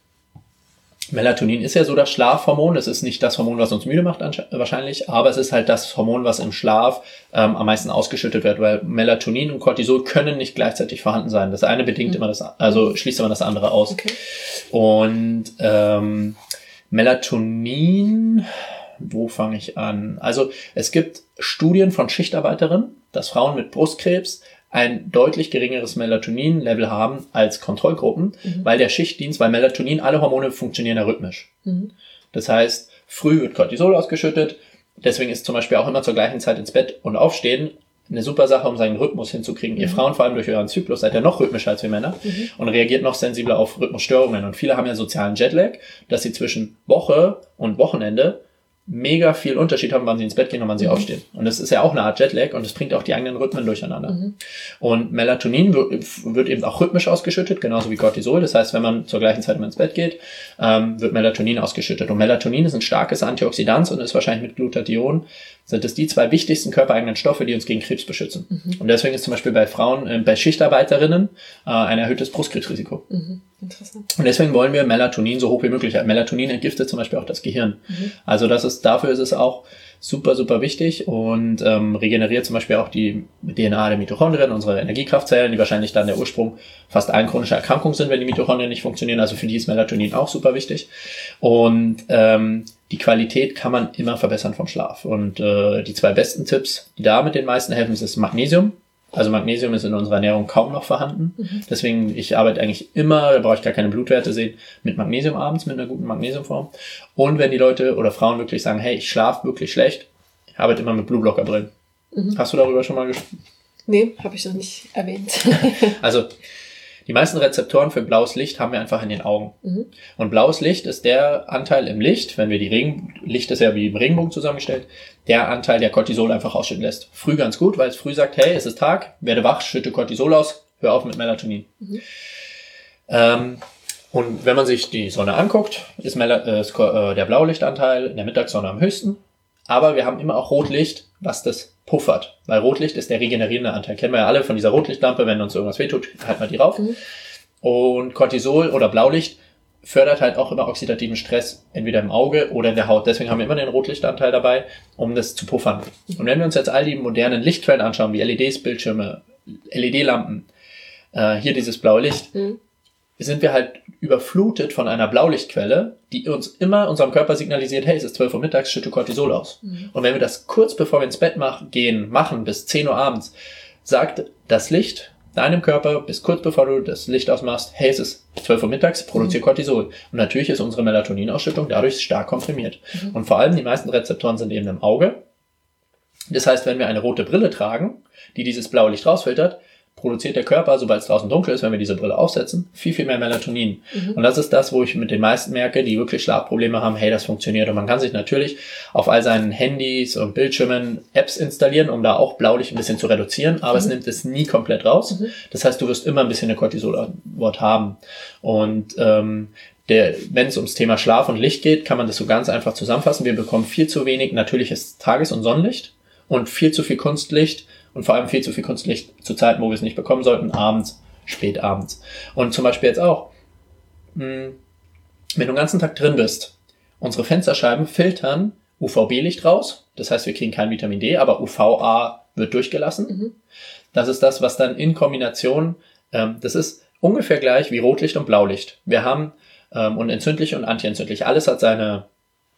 Melatonin ist ja so das Schlafhormon. Es ist nicht das Hormon, was uns müde macht wahrscheinlich, aber es ist halt das Hormon, was im Schlaf ähm, am meisten ausgeschüttet wird, weil Melatonin und Cortisol können nicht gleichzeitig vorhanden sein. Das eine bedingt mhm. immer das, also schließt immer das andere aus. Okay. Und ähm, Melatonin, wo fange ich an? Also es gibt Studien von Schichtarbeiterinnen, dass Frauen mit Brustkrebs ein deutlich geringeres Melatonin-Level haben als Kontrollgruppen, mhm. weil der Schichtdienst, weil Melatonin, alle Hormone funktionieren ja rhythmisch. Mhm. Das heißt, früh wird Cortisol ausgeschüttet, deswegen ist zum Beispiel auch immer zur gleichen Zeit ins Bett und aufstehen eine super Sache, um seinen Rhythmus hinzukriegen. Mhm. Ihr Frauen, vor allem durch euren Zyklus, seid ja noch rhythmischer als wir Männer mhm. und reagiert noch sensibler auf Rhythmusstörungen. Und viele haben ja sozialen Jetlag, dass sie zwischen Woche und Wochenende mega viel Unterschied haben, wann sie ins Bett gehen und wann sie mhm. aufstehen. Und das ist ja auch eine Art Jetlag und das bringt auch die eigenen Rhythmen durcheinander. Mhm. Und Melatonin wird, eben auch rhythmisch ausgeschüttet, genauso wie Cortisol. Das heißt, wenn man zur gleichen Zeit ins Bett geht, ähm, wird Melatonin ausgeschüttet. Und Melatonin ist ein starkes Antioxidant und ist wahrscheinlich mit Glutathion sind es die zwei wichtigsten körpereigenen Stoffe, die uns gegen Krebs beschützen. Mhm. Und deswegen ist zum Beispiel bei Frauen, äh, bei Schichtarbeiterinnen äh, ein erhöhtes Brustkrebsrisiko. Interessant. Und deswegen wollen wir Melatonin so hoch wie möglich. Melatonin entgiftet zum Beispiel auch das Gehirn. Mhm. Also das ist, dafür ist es auch super, super wichtig und ähm, regeneriert zum Beispiel auch die DNA der Mitochondrien, unsere Energiekraftzellen, die wahrscheinlich dann der Ursprung fast allen chronischer Erkrankungen sind, wenn die Mitochondrien nicht funktionieren. Also für die ist Melatonin auch super wichtig. Und ähm, die Qualität kann man immer verbessern vom Schlaf. Und äh, die zwei besten Tipps, die da mit den meisten helfen, ist Magnesium. Also Magnesium ist in unserer Ernährung kaum noch vorhanden. Mhm. Deswegen, ich arbeite eigentlich immer, da brauche ich gar keine Blutwerte sehen, mit Magnesium abends, mit einer guten Magnesiumform. Und wenn die Leute oder Frauen wirklich sagen, hey, ich schlafe wirklich schlecht, ich arbeite immer mit Blueblocker-Brillen. Mhm. Hast du darüber schon mal gesprochen? Nee, habe ich noch nicht erwähnt. also die meisten Rezeptoren für blaues Licht haben wir einfach in den Augen. Mhm. Und blaues Licht ist der Anteil im Licht, wenn wir die Regen, Licht ist ja wie im Regenbogen zusammengestellt, der Anteil, der Cortisol einfach ausschütten lässt. Früh ganz gut, weil es früh sagt, hey, es ist Tag, werde wach, schütte Cortisol aus, hör auf mit Melatonin. Mhm. Ähm, und wenn man sich die Sonne anguckt, ist, äh, äh, der Blaulichtanteil in der Mittagssonne am höchsten. Aber wir haben immer auch Rotlicht, was das puffert. Weil Rotlicht ist der regenerierende Anteil. Kennen wir ja alle von dieser Rotlichtlampe, wenn uns irgendwas wehtut, halten wir die rauf. Mhm. Und Cortisol oder Blaulicht fördert halt auch immer oxidativen Stress, entweder im Auge oder in der Haut. Deswegen haben wir immer den Rotlichtanteil dabei, um das zu puffern. Und wenn wir uns jetzt all die modernen Lichtquellen anschauen, wie LEDs, Bildschirme, LED-Lampen, äh, hier dieses blaue Licht, mhm sind wir halt überflutet von einer Blaulichtquelle, die uns immer unserem Körper signalisiert, hey, es ist 12 Uhr mittags, schütte Cortisol aus. Mhm. Und wenn wir das kurz bevor wir ins Bett machen, gehen, machen, bis 10 Uhr abends, sagt das Licht deinem Körper, bis kurz bevor du das Licht ausmachst, hey, es ist 12 Uhr mittags, produziert mhm. Cortisol. Und natürlich ist unsere Melatoninausschüttung dadurch stark komprimiert. Mhm. Und vor allem die meisten Rezeptoren sind eben im Auge. Das heißt, wenn wir eine rote Brille tragen, die dieses blaue Licht rausfiltert, produziert der Körper, sobald es draußen dunkel ist, wenn wir diese Brille aufsetzen, viel, viel mehr Melatonin. Mhm. Und das ist das, wo ich mit den meisten merke, die wirklich Schlafprobleme haben, hey, das funktioniert. Und man kann sich natürlich auf all seinen Handys und Bildschirmen Apps installieren, um da auch Blaulicht ein bisschen zu reduzieren, aber mhm. es nimmt es nie komplett raus. Mhm. Das heißt, du wirst immer ein bisschen eine Cortisol-Antwort haben. Und ähm, wenn es ums Thema Schlaf und Licht geht, kann man das so ganz einfach zusammenfassen. Wir bekommen viel zu wenig natürliches Tages- und Sonnenlicht und viel zu viel Kunstlicht und vor allem viel zu viel Kunstlicht zu Zeiten, wo wir es nicht bekommen sollten, abends, spät abends. Und zum Beispiel jetzt auch, mh, hm, wenn du den ganzen Tag drin bist, unsere Fensterscheiben filtern UVB-Licht raus, das heißt, wir kriegen kein Vitamin D, aber UVA wird durchgelassen. Mhm. Das ist das, was dann in Kombination, ähm, das ist ungefähr gleich wie Rotlicht und Blaulicht. Wir haben ähm, und entzündlich und antientzündlich. Alles hat seine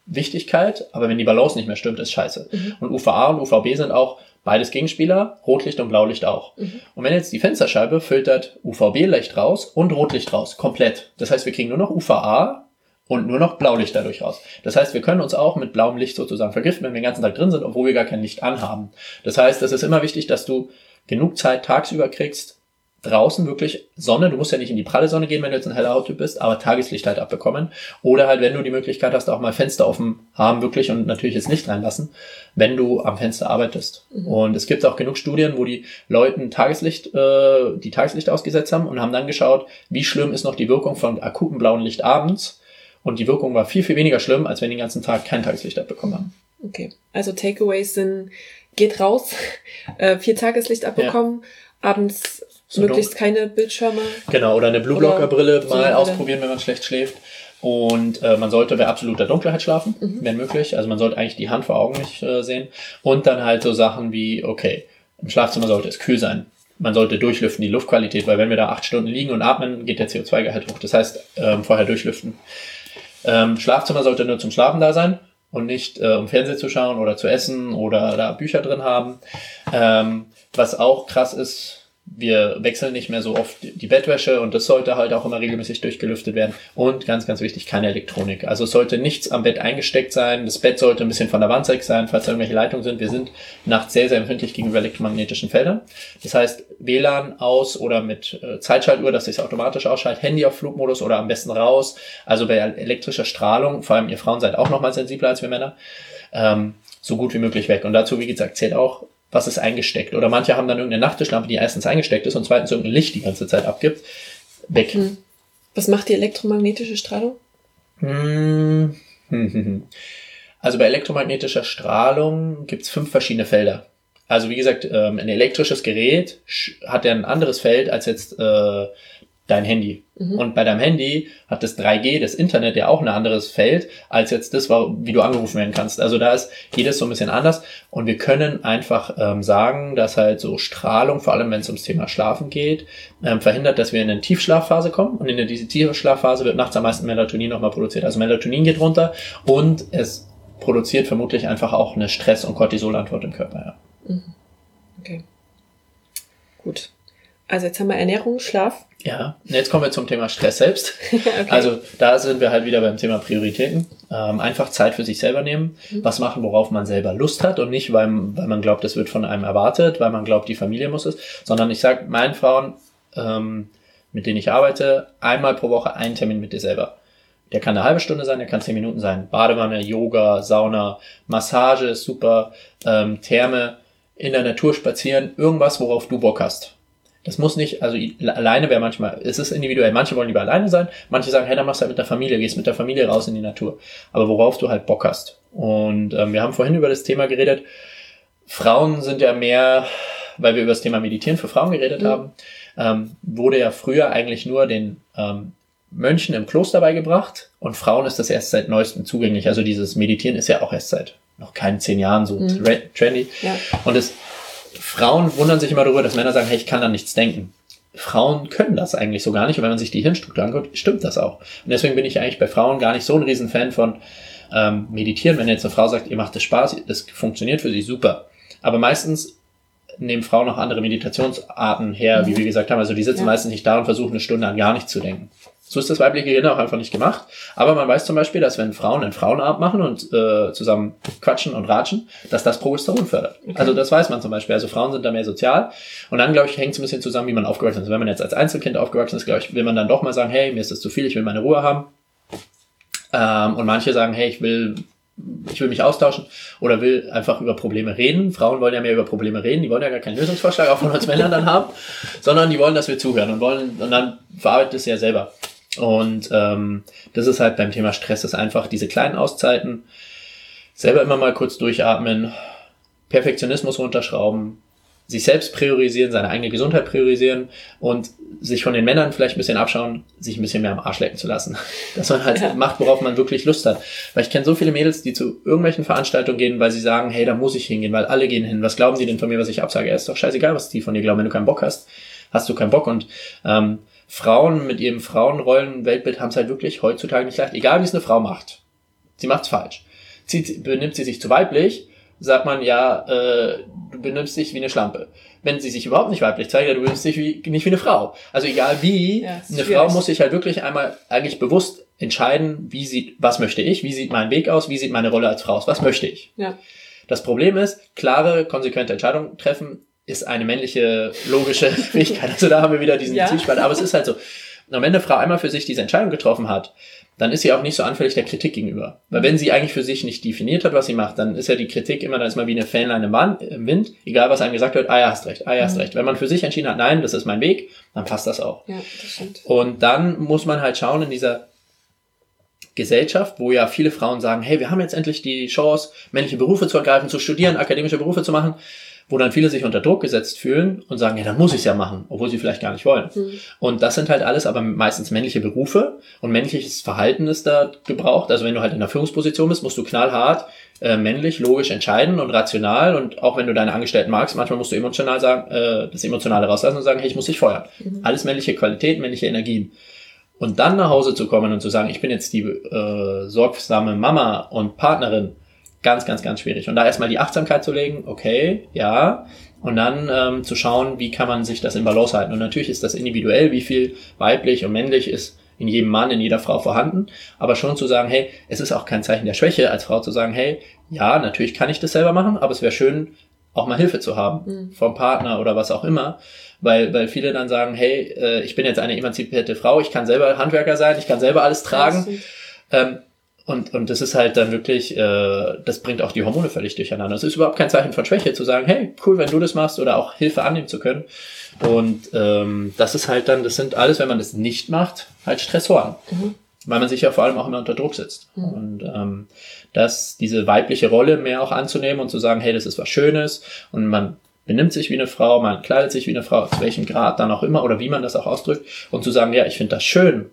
Wichtigkeit, aber wenn die Balance nicht mehr stimmt, ist scheiße. Mhm. Und UVA und UVB sind auch beides Gegenspieler, Rotlicht und Blaulicht auch. Mhm. Und wenn jetzt die Fensterscheibe filtert UVB-Licht raus und Rotlicht raus, komplett. Das heißt, wir kriegen nur noch UVA und nur noch Blaulicht dadurch raus. Das heißt, wir können uns auch mit blauem Licht sozusagen vergiften, wenn wir den ganzen Tag drin sind, obwohl wir gar kein Licht anhaben. Das heißt, es ist immer wichtig, dass du genug Zeit tagsüber kriegst, draußen wirklich Sonne, du musst ja nicht in die pralle Sonne gehen, wenn du jetzt ein heller Hauttyp bist, aber Tageslicht halt abbekommen. Oder halt, wenn du die Möglichkeit hast, auch mal Fenster offen haben, wirklich und natürlich jetzt nicht reinlassen, wenn du am Fenster arbeitest. Mhm. Und es gibt auch genug Studien, wo die Leuten Tageslicht, äh, die Tageslicht ausgesetzt haben und haben dann geschaut, wie schlimm ist noch die Wirkung von akutem blauen Licht abends. Und die Wirkung war viel, viel weniger schlimm, als wenn die den ganzen Tag kein Tageslicht abbekommen haben. Okay. Also Takeaways sind, geht raus, äh, viel Tageslicht abbekommen, ja. abends so Möglichst keine Bildschirme. Genau, oder eine Blue Blocker Brille mal ausprobieren, wenn man schlecht schläft. Und äh, man sollte bei absoluter Dunkelheit schlafen, mhm. wenn möglich. Also man sollte eigentlich die Hand vor Augen nicht äh, sehen. Und dann halt so Sachen wie, okay, im Schlafzimmer sollte es kühl sein. Man sollte durchlüften, die Luftqualität, weil wenn wir da acht Stunden liegen und atmen, geht der CO2-Gehalt hoch. Das heißt, ähm, vorher durchlüften. Ähm, Schlafzimmer sollte nur zum Schlafen da sein und nicht äh, um Fernsehen zu schauen oder zu essen oder da Bücher drin haben. Ähm, was auch krass ist, wir wechseln nicht mehr so oft die Bettwäsche und das sollte halt auch immer regelmäßig durchgelüftet werden. Und ganz, ganz wichtig, keine Elektronik. Also es sollte nichts am Bett eingesteckt sein. Das Bett sollte ein bisschen von der Wand weg sein, falls da irgendwelche Leitungen sind. Wir sind nachts sehr, sehr empfindlich gegenüber elektromagnetischen Feldern. Das heißt, WLAN aus oder mit äh, Zeitschaltuhr, dass sich automatisch ausschaltet, Handy auf Flugmodus oder am besten raus. Also bei elektrischer Strahlung, vor allem ihr Frauen seid auch noch mal sensibler als wir Männer, ähm, so gut wie möglich weg. Und dazu, wie gesagt, zählt auch was ist eingesteckt. Oder manche haben dann irgendeine Nachttischlampe, die erstens eingesteckt ist und zweitens irgendein Licht die ganze Zeit abgibt. Weg. Hm. Was macht die elektromagnetische Strahlung? Hm. Also bei elektromagnetischer Strahlung gibt es fünf verschiedene Felder. Also wie gesagt, ähm, ein elektrisches Gerät hat ja ein anderes Feld als jetzt äh, dein Handy. Mhm. Und bei deinem Handy hat das 3G, das Internet, ja auch ein anderes Feld, als jetzt das, wie du angerufen werden kannst. Also da ist jedes so ein bisschen anders. Und wir können einfach ähm, sagen, dass halt so Strahlung, vor allem wenn es ums Thema Schlafen geht, ähm, verhindert, dass wir in eine Tiefschlafphase kommen. Und in diese Tiefschlafphase wird nachts am meisten Melatonin nochmal produziert. Also Melatonin geht runter und es produziert vermutlich einfach auch eine Stress- und Cortisolantwort im Körper. Ja. Mhm. Okay. Gut. Also jetzt haben wir Ernährung, Schlaf. Ja, jetzt kommen wir zum Thema Stress selbst. okay. Also da sind wir halt wieder beim Thema Prioritäten. Ähm, einfach Zeit für sich selber nehmen, mhm. was machen, worauf man selber Lust hat und nicht, weil, weil man glaubt, das wird von einem erwartet, weil man glaubt, die Familie muss es, sondern ich sage meinen Frauen, ähm, mit denen ich arbeite, einmal pro Woche einen Termin mit dir selber. Der kann eine halbe Stunde sein, der kann zehn Minuten sein. Badewanne, Yoga, Sauna, Massage ist super, ähm, Therme, in der Natur spazieren, irgendwas, worauf du Bock hast. Das muss nicht, also alleine wäre manchmal, es ist individuell. Manche wollen lieber alleine sein, manche sagen, hey, dann machst du halt mit der Familie, gehst mit der Familie raus in die Natur. Aber worauf du halt Bock hast. Und ähm, wir haben vorhin über das Thema geredet. Frauen sind ja mehr, weil wir über das Thema Meditieren für Frauen geredet mhm. haben, ähm, wurde ja früher eigentlich nur den ähm, Mönchen im Kloster beigebracht und Frauen ist das erst seit neuestem zugänglich. Also dieses Meditieren ist ja auch erst seit noch keinen zehn Jahren so mhm. trendy. Ja. Und es Frauen wundern sich immer darüber, dass Männer sagen, hey, ich kann da nichts denken. Frauen können das eigentlich so gar nicht. Und wenn man sich die Hirnstruktur anguckt, stimmt das auch. Und deswegen bin ich eigentlich bei Frauen gar nicht so ein Riesenfan von ähm, Meditieren. Wenn jetzt eine Frau sagt, ihr macht das Spaß, das funktioniert für sie, super. Aber meistens nehmen Frauen auch andere Meditationsarten her, mhm. wie wir gesagt haben. Also die sitzen ja. meistens nicht da und versuchen eine Stunde an gar nichts zu denken. So ist das weibliche Gehirn auch einfach nicht gemacht. Aber man weiß zum Beispiel, dass wenn Frauen einen Frauenabend machen und äh, zusammen quatschen und ratschen, dass das Progesteron fördert. Okay. Also das weiß man zum Beispiel. Also Frauen sind da mehr sozial. Und dann, glaube ich, hängt es ein bisschen zusammen, wie man aufgewachsen ist. Wenn man jetzt als Einzelkind aufgewachsen ist, glaube ich, will man dann doch mal sagen, hey, mir ist das zu viel, ich will meine Ruhe haben. Ähm, und manche sagen, hey, ich will ich will mich austauschen oder will einfach über Probleme reden. Frauen wollen ja mehr über Probleme reden, die wollen ja gar keinen Lösungsvorschlag auch von uns Männern dann haben, sondern die wollen, dass wir zuhören und wollen und dann verarbeitet es ja selber. Und ähm, das ist halt beim Thema Stress, ist einfach diese kleinen Auszeiten, selber immer mal kurz durchatmen, Perfektionismus runterschrauben, sich selbst priorisieren, seine eigene Gesundheit priorisieren und sich von den Männern vielleicht ein bisschen abschauen, sich ein bisschen mehr am Arsch lecken zu lassen. Dass man halt ja. macht, worauf man wirklich Lust hat. Weil ich kenne so viele Mädels, die zu irgendwelchen Veranstaltungen gehen, weil sie sagen, hey, da muss ich hingehen, weil alle gehen hin. Was glauben sie denn von mir, was ich absage? Ja, ist doch scheißegal, was die von dir glauben. Wenn du keinen Bock hast, hast du keinen Bock. Und ähm, Frauen mit ihrem Frauenrollen-Weltbild haben es halt wirklich heutzutage nicht leicht. Egal, wie es eine Frau macht. Sie macht's falsch. Zieht, benimmt sie sich zu weiblich, sagt man, ja, äh, du benimmst dich wie eine Schlampe. Wenn sie sich überhaupt nicht weiblich zeigt, ja, du benimmst dich wie, nicht wie eine Frau. Also egal wie, ja, eine Frau muss sich halt wirklich einmal eigentlich bewusst entscheiden, wie sieht, was möchte ich, wie sieht mein Weg aus, wie sieht meine Rolle als Frau aus, was möchte ich. Ja. Das Problem ist, klare, konsequente Entscheidungen treffen ist eine männliche, logische Fähigkeit. Also da haben wir wieder diesen ja. Zwiespalt. Aber es ist halt so. Und wenn eine Frau einmal für sich diese Entscheidung getroffen hat, dann ist sie auch nicht so anfällig der Kritik gegenüber. Weil wenn sie eigentlich für sich nicht definiert hat, was sie macht, dann ist ja die Kritik immer, dann ist mal wie eine Fähnlein im Wind, egal was einem gesagt wird, ah ja, hast recht, ah ja, hast mhm. recht. Wenn man für sich entschieden hat, nein, das ist mein Weg, dann passt das auch. Ja, das stimmt. Und dann muss man halt schauen in dieser Gesellschaft, wo ja viele Frauen sagen, hey, wir haben jetzt endlich die Chance, männliche Berufe zu ergreifen, zu studieren, akademische Berufe zu machen wo dann viele sich unter Druck gesetzt fühlen und sagen, ja, dann muss ich es ja machen, obwohl sie vielleicht gar nicht wollen. Mhm. Und das sind halt alles aber meistens männliche Berufe und männliches Verhalten ist da gebraucht. Also wenn du halt in einer Führungsposition bist, musst du knallhart äh, männlich, logisch entscheiden und rational und auch wenn du deine Angestellten magst, manchmal musst du emotional sagen, äh, das Emotionale rauslassen und sagen, hey, ich muss dich feuern. Mhm. Alles männliche Qualität, männliche Energien. Und dann nach Hause zu kommen und zu sagen, ich bin jetzt die äh, sorgsame Mama und Partnerin, ganz, ganz, ganz schwierig. Und da erstmal die Achtsamkeit zu legen, okay, ja, und dann ähm, zu schauen, wie kann man sich das in Balance halten. Und natürlich ist das individuell, wie viel weiblich und männlich ist in jedem Mann, in jeder Frau vorhanden, aber schon zu sagen, hey, es ist auch kein Zeichen der Schwäche, als Frau zu sagen, hey, ja, natürlich kann ich das selber machen, aber es wäre schön, auch mal Hilfe zu haben mhm. vom Partner oder was auch immer, weil, weil viele dann sagen, hey, äh, ich bin jetzt eine emanzipierte Frau, ich kann selber Handwerker sein, ich kann selber alles tragen. Ähm, und, und das ist halt dann wirklich, äh, das bringt auch die Hormone völlig durcheinander. Es ist überhaupt kein Zeichen von Schwäche zu sagen, hey, cool, wenn du das machst oder auch Hilfe annehmen zu können. Und ähm, das ist halt dann, das sind alles, wenn man das nicht macht, halt Stressoren. Mhm. Weil man sich ja vor allem auch immer unter Druck setzt. Mhm. Und ähm, das, diese weibliche Rolle mehr auch anzunehmen und zu sagen, hey, das ist was Schönes und man benimmt sich wie eine Frau, man kleidet sich wie eine Frau, zu welchem Grad dann auch immer oder wie man das auch ausdrückt und zu sagen, ja, ich finde das schön,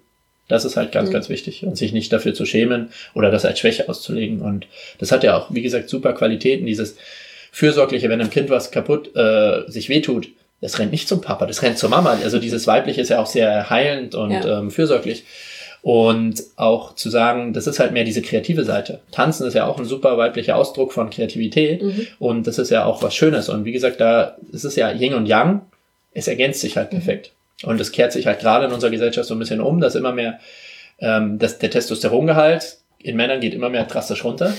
das ist halt ganz, mhm. ganz wichtig und sich nicht dafür zu schämen oder das als Schwäche auszulegen. Und das hat ja auch, wie gesagt, super Qualitäten, dieses Fürsorgliche, wenn einem Kind was kaputt äh, sich wehtut, das rennt nicht zum Papa, das rennt zur Mama. Also dieses Weibliche ist ja auch sehr heilend und ja. ähm, fürsorglich. Und auch zu sagen, das ist halt mehr diese kreative Seite. Tanzen ist ja auch ein super weiblicher Ausdruck von Kreativität mhm. und das ist ja auch was Schönes. Und wie gesagt, da ist es ja Yin und Yang, es ergänzt sich halt mhm. perfekt. Und es kehrt sich halt gerade in unserer Gesellschaft so ein bisschen um, dass immer mehr, ähm, dass der Testosterongehalt in Männern geht immer mehr drastisch runter.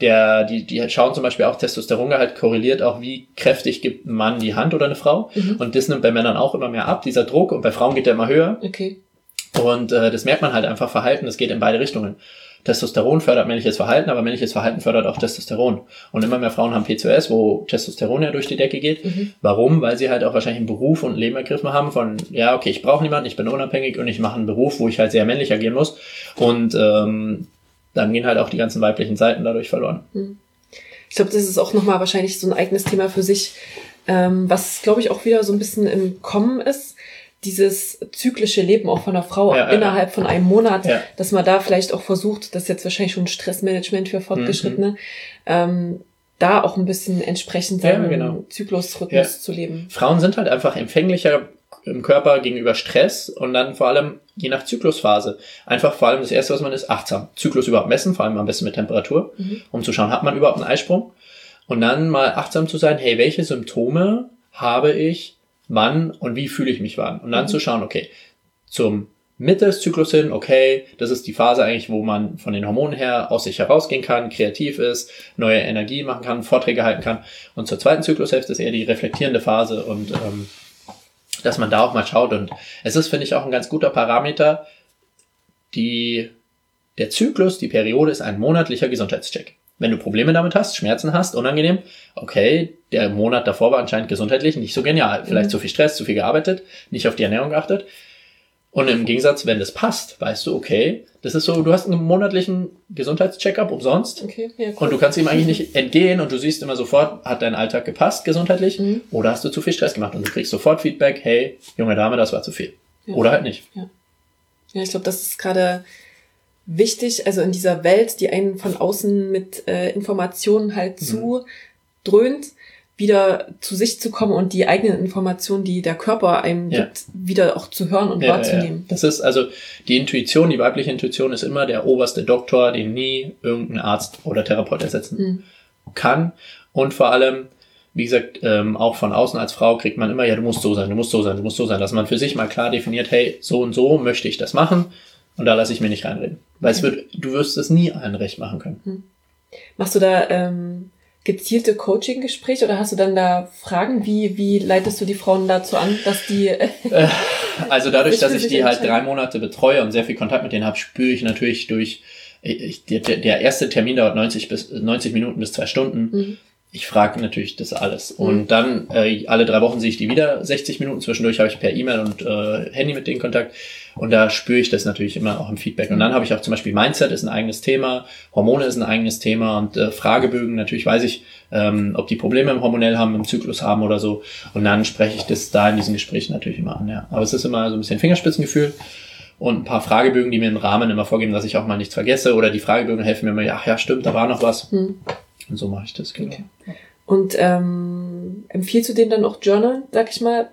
Der, die, die schauen zum Beispiel auch, Testosterongehalt korreliert auch, wie kräftig gibt ein Mann die Hand oder eine Frau. Mhm. Und das nimmt bei Männern auch immer mehr ab, dieser Druck. Und bei Frauen geht der immer höher. Okay. Und äh, das merkt man halt einfach Verhalten, das geht in beide Richtungen. Testosteron fördert männliches Verhalten, aber männliches Verhalten fördert auch Testosteron. Und immer mehr Frauen haben PCOS, wo Testosteron ja durch die Decke geht. Mhm. Warum? Weil sie halt auch wahrscheinlich einen Beruf und ein Leben ergriffen haben von, ja, okay, ich brauche niemanden, ich bin unabhängig und ich mache einen Beruf, wo ich halt sehr männlich agieren muss. Und ähm, dann gehen halt auch die ganzen weiblichen Seiten dadurch verloren. Mhm. Ich glaube, das ist auch nochmal wahrscheinlich so ein eigenes Thema für sich, ähm, was, glaube ich, auch wieder so ein bisschen im Kommen ist dieses zyklische Leben auch von der Frau ja, innerhalb ja. von einem Monat, ja. dass man da vielleicht auch versucht, das ist jetzt wahrscheinlich schon Stressmanagement für Fortgeschrittene, mhm. ähm, da auch ein bisschen entsprechend seinen genau. Zyklusrhythmus zu leben. Frauen sind halt einfach empfänglicher im Körper gegenüber Stress und dann vor allem je nach Zyklusphase. Einfach vor allem das erste, was man ist, achtsam. Zyklus überhaupt messen, vor allem am besten mit Temperatur, mhm. um zu schauen, hat man überhaupt einen Eisprung? Und dann mal achtsam zu sein, hey, welche Symptome habe ich wann und wie fühle ich mich wann. Und dann mhm. zu schauen, okay, zum Mitte des Zyklus hin, okay, das ist die Phase eigentlich, wo man von den Hormonen her aus sich herausgehen kann, kreativ ist, neue Energie machen kann, Vorträge halten kann. Und zur zweiten Zyklushälfte ist eher die reflektierende Phase und ähm, dass man da auch mal schaut. Und es ist, finde ich, auch ein ganz guter Parameter. Die, der Zyklus, die Periode ist ein monatlicher Gesundheitscheck. Wenn du Probleme damit hast, Schmerzen hast, unangenehm, okay, der Monat davor war anscheinend gesundheitlich nicht so genial. Vielleicht mhm. zu viel Stress, zu viel gearbeitet, nicht auf die Ernährung geachtet. Und im Gegensatz, wenn das passt, weißt du, okay, das ist so, du hast einen monatlichen Gesundheitscheckup umsonst. Okay, ja, cool. Und du kannst ihm eigentlich nicht entgehen und du siehst immer sofort, hat dein Alltag gepasst gesundheitlich mhm. oder hast du zu viel Stress gemacht und du kriegst sofort Feedback, hey, junge Dame, das war zu viel. Ja. Oder halt nicht. Ja, ja ich glaube, das ist gerade wichtig, also in dieser Welt, die einen von außen mit äh, Informationen halt mhm. zudröhnt, wieder zu sich zu kommen und die eigenen Informationen, die der Körper einem ja. gibt, wieder auch zu hören und ja, wahrzunehmen. Ja. Das ist also die Intuition, die weibliche Intuition ist immer der oberste Doktor, den nie irgendein Arzt oder Therapeut ersetzen mhm. kann. Und vor allem, wie gesagt, ähm, auch von außen als Frau kriegt man immer, ja, du musst so sein, du musst so sein, du musst so sein, dass man für sich mal klar definiert, hey, so und so möchte ich das machen und da lasse ich mir nicht reinreden. Weil es wird, du wirst es nie allen recht machen können. Mhm. Machst du da ähm, gezielte Coaching-Gespräche oder hast du dann da Fragen? Wie, wie leitest du die Frauen dazu an, dass die. Äh, also dadurch, dass ich die halt drei Monate betreue und sehr viel Kontakt mit denen habe, spüre ich natürlich durch. Ich, der, der erste Termin dauert 90 bis 90 Minuten bis zwei Stunden. Mhm. Ich frage natürlich das alles. Mhm. Und dann äh, alle drei Wochen sehe ich die wieder 60 Minuten. Zwischendurch habe ich per E-Mail und äh, Handy mit denen Kontakt. Und da spüre ich das natürlich immer auch im Feedback. Und dann habe ich auch zum Beispiel Mindset ist ein eigenes Thema, Hormone ist ein eigenes Thema und äh, Fragebögen. Natürlich weiß ich, ähm, ob die Probleme im Hormonell haben, im Zyklus haben oder so. Und dann spreche ich das da in diesen Gesprächen natürlich immer an. Ja. Aber es ist immer so ein bisschen Fingerspitzengefühl und ein paar Fragebögen, die mir einen Rahmen immer vorgeben, dass ich auch mal nichts vergesse. Oder die Fragebögen helfen mir immer, ach ja, stimmt, da war noch was. Hm. Und so mache ich das, genau. Okay. Und ähm, empfiehlst du denen dann auch Journal, sag ich mal,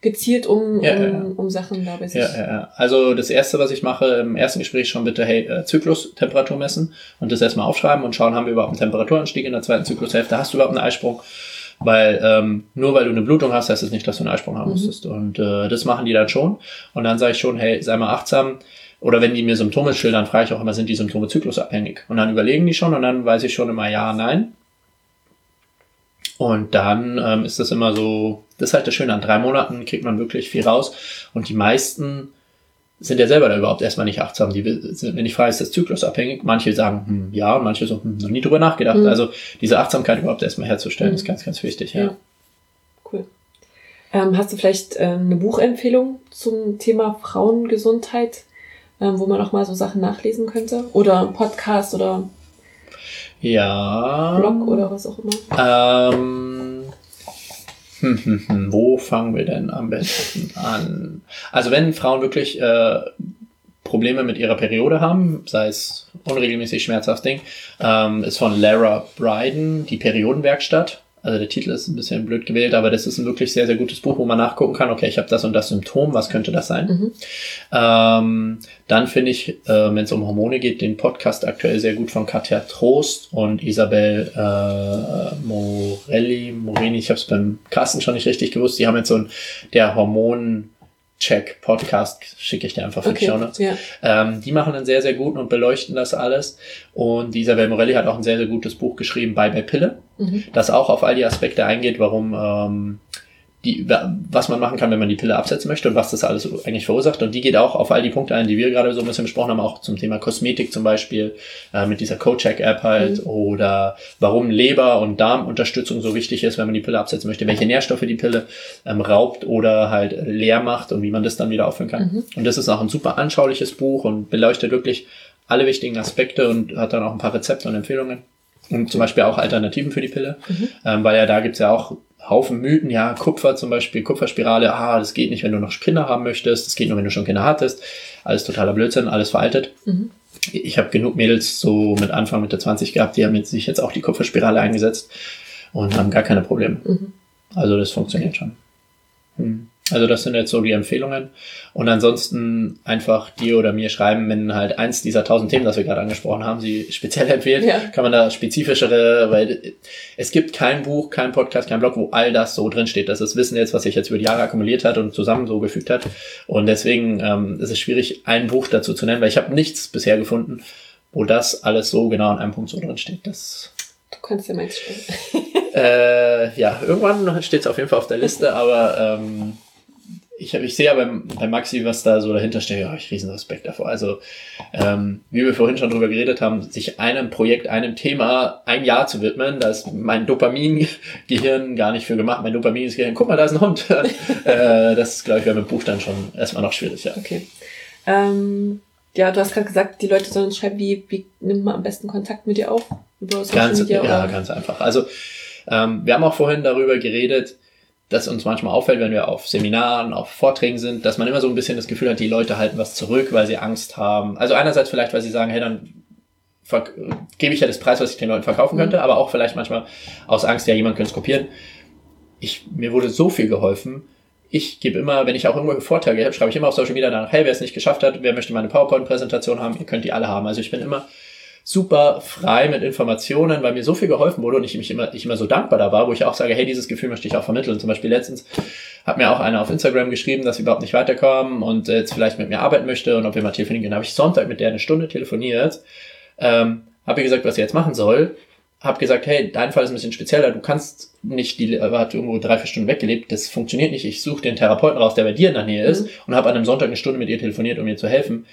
gezielt um, ja, um, ja. um Sachen da bei sich. Ja, ja, ja. Also das erste, was ich mache im ersten Gespräch schon bitte, hey, äh, Zyklus-Temperatur messen und das erstmal aufschreiben und schauen, haben wir überhaupt einen Temperaturanstieg in der zweiten Zyklushälfte, hast du überhaupt einen Eisprung? Weil ähm, nur weil du eine Blutung hast, heißt es das nicht, dass du einen Eisprung haben mhm. musstest. Und äh, das machen die dann schon. Und dann sage ich schon, hey, sei mal achtsam. Oder wenn die mir Symptome schildern, frage ich auch immer, sind die Symptome zyklusabhängig? Und dann überlegen die schon und dann weiß ich schon immer ja, nein. Und dann ähm, ist das immer so, das ist halt das Schöne, an drei Monaten kriegt man wirklich viel raus. Und die meisten sind ja selber da überhaupt erstmal nicht achtsam. Die sind, wenn ich frage, ist das zyklusabhängig? Manche sagen, hm, ja, und manche so, hm, noch nie drüber nachgedacht. Mhm. Also diese Achtsamkeit überhaupt erstmal herzustellen, mhm. ist ganz, ganz wichtig, ja. ja. Cool. Ähm, hast du vielleicht äh, eine Buchempfehlung zum Thema Frauengesundheit, ähm, wo man auch mal so Sachen nachlesen könnte? Oder Podcast oder ja. Blog oder was auch immer. Ähm, hm, hm, hm, wo fangen wir denn am besten an? Also wenn Frauen wirklich äh, Probleme mit ihrer Periode haben, sei es unregelmäßig schmerzhaft Ding, ähm, ist von Lara Bryden, die Periodenwerkstatt. Also der Titel ist ein bisschen blöd gewählt, aber das ist ein wirklich sehr, sehr gutes Buch, wo man nachgucken kann, okay, ich habe das und das Symptom, was könnte das sein? Mhm. Ähm, dann finde ich, äh, wenn es um Hormone geht, den Podcast aktuell sehr gut von Katja Trost und Isabel äh, Morelli, Morini, ich habe es beim Carsten schon nicht richtig gewusst, die haben jetzt so ein, der Hormon Check Podcast schicke ich dir einfach für okay, die Show Notes. Ja. Ähm, die machen einen sehr, sehr guten und beleuchten das alles. Und Isabel Morelli hat auch ein sehr, sehr gutes Buch geschrieben, Bye Bye Pille, mhm. das auch auf all die Aspekte eingeht, warum ähm, die, was man machen kann, wenn man die Pille absetzen möchte und was das alles eigentlich verursacht. Und die geht auch auf all die Punkte ein, die wir gerade so ein bisschen besprochen haben, auch zum Thema Kosmetik zum Beispiel, äh, mit dieser Co-Check-App halt, mhm. oder warum Leber- und Darmunterstützung so wichtig ist, wenn man die Pille absetzen möchte, welche Nährstoffe die Pille ähm, raubt oder halt leer macht und wie man das dann wieder auffüllen kann. Mhm. Und das ist auch ein super anschauliches Buch und beleuchtet wirklich alle wichtigen Aspekte und hat dann auch ein paar Rezepte und Empfehlungen. Und zum Beispiel auch Alternativen für die Pille, mhm. ähm, weil ja da gibt's ja auch Haufen Mythen, ja, Kupfer zum Beispiel, Kupferspirale, ah, das geht nicht, wenn du noch Kinder haben möchtest, das geht nur, wenn du schon Kinder hattest. Alles totaler Blödsinn, alles veraltet. Mhm. Ich habe genug Mädels so mit Anfang, Mitte 20 gehabt, die haben sich jetzt auch die Kupferspirale eingesetzt und haben gar keine Probleme. Mhm. Also das funktioniert schon. Hm. Also das sind jetzt so die Empfehlungen. Und ansonsten einfach dir oder mir schreiben, wenn halt eins dieser tausend Themen, das wir gerade angesprochen haben, sie speziell empfehlt, ja. kann man da spezifischere, weil es gibt kein Buch, kein Podcast, kein Blog, wo all das so drin steht. Das ist Wissen jetzt, was sich jetzt über die Jahre akkumuliert hat und zusammen so gefügt hat. Und deswegen ähm, ist es schwierig, ein Buch dazu zu nennen, weil ich habe nichts bisher gefunden, wo das alles so genau an einem Punkt so drin steht. Das du kannst ja meins schreiben. äh, ja, irgendwann steht es auf jeden Fall auf der Liste, aber ähm, ich, ich sehe ja beim, beim Maxi, was da so dahinter steht, habe ich riesen Respekt davor. Also, ähm, wie wir vorhin schon drüber geredet haben, sich einem Projekt, einem Thema ein Jahr zu widmen, da ist mein Dopamin-Gehirn gar nicht für gemacht. Mein Dopamin-Gehirn, guck mal, da ist ein Hund. äh, das, glaube ich, wäre mit Buch dann schon erstmal noch schwierig, ja. Okay. Ähm, ja, du hast gerade gesagt, die Leute sollen schreiben, wie, wie nimmt man am besten Kontakt mit dir auf? Über Social ganz, Media? Ja, oder? ganz einfach. Also, ähm, wir haben auch vorhin darüber geredet, dass uns manchmal auffällt, wenn wir auf Seminaren, auf Vorträgen sind, dass man immer so ein bisschen das Gefühl hat, die Leute halten was zurück, weil sie Angst haben. Also einerseits vielleicht, weil sie sagen, hey, dann gebe ich ja das Preis, was ich den Leuten verkaufen könnte, mhm. aber auch vielleicht manchmal aus Angst, ja, jemand könnte es kopieren. Ich, mir wurde so viel geholfen. Ich gebe immer, wenn ich auch irgendwo Vorträge habe, schreibe ich immer auf Social Media danach, hey, wer es nicht geschafft hat, wer möchte meine PowerPoint-Präsentation haben, ihr könnt die alle haben. Also ich bin immer super frei mit Informationen, weil mir so viel geholfen wurde und ich mich immer, ich immer so dankbar da war, wo ich auch sage, hey, dieses Gefühl möchte ich auch vermitteln. Zum Beispiel letztens hat mir auch einer auf Instagram geschrieben, dass sie überhaupt nicht weiterkommen und jetzt vielleicht mit mir arbeiten möchte und ob wir mal telefonieren können. habe ich Sonntag mit der eine Stunde telefoniert, ähm, habe ihr gesagt, was sie jetzt machen soll, habe gesagt, hey, dein Fall ist ein bisschen spezieller, du kannst nicht, die hat irgendwo drei, vier Stunden weggelebt, das funktioniert nicht, ich suche den Therapeuten raus, der bei dir in der Nähe ist mhm. und habe an einem Sonntag eine Stunde mit ihr telefoniert, um ihr zu helfen,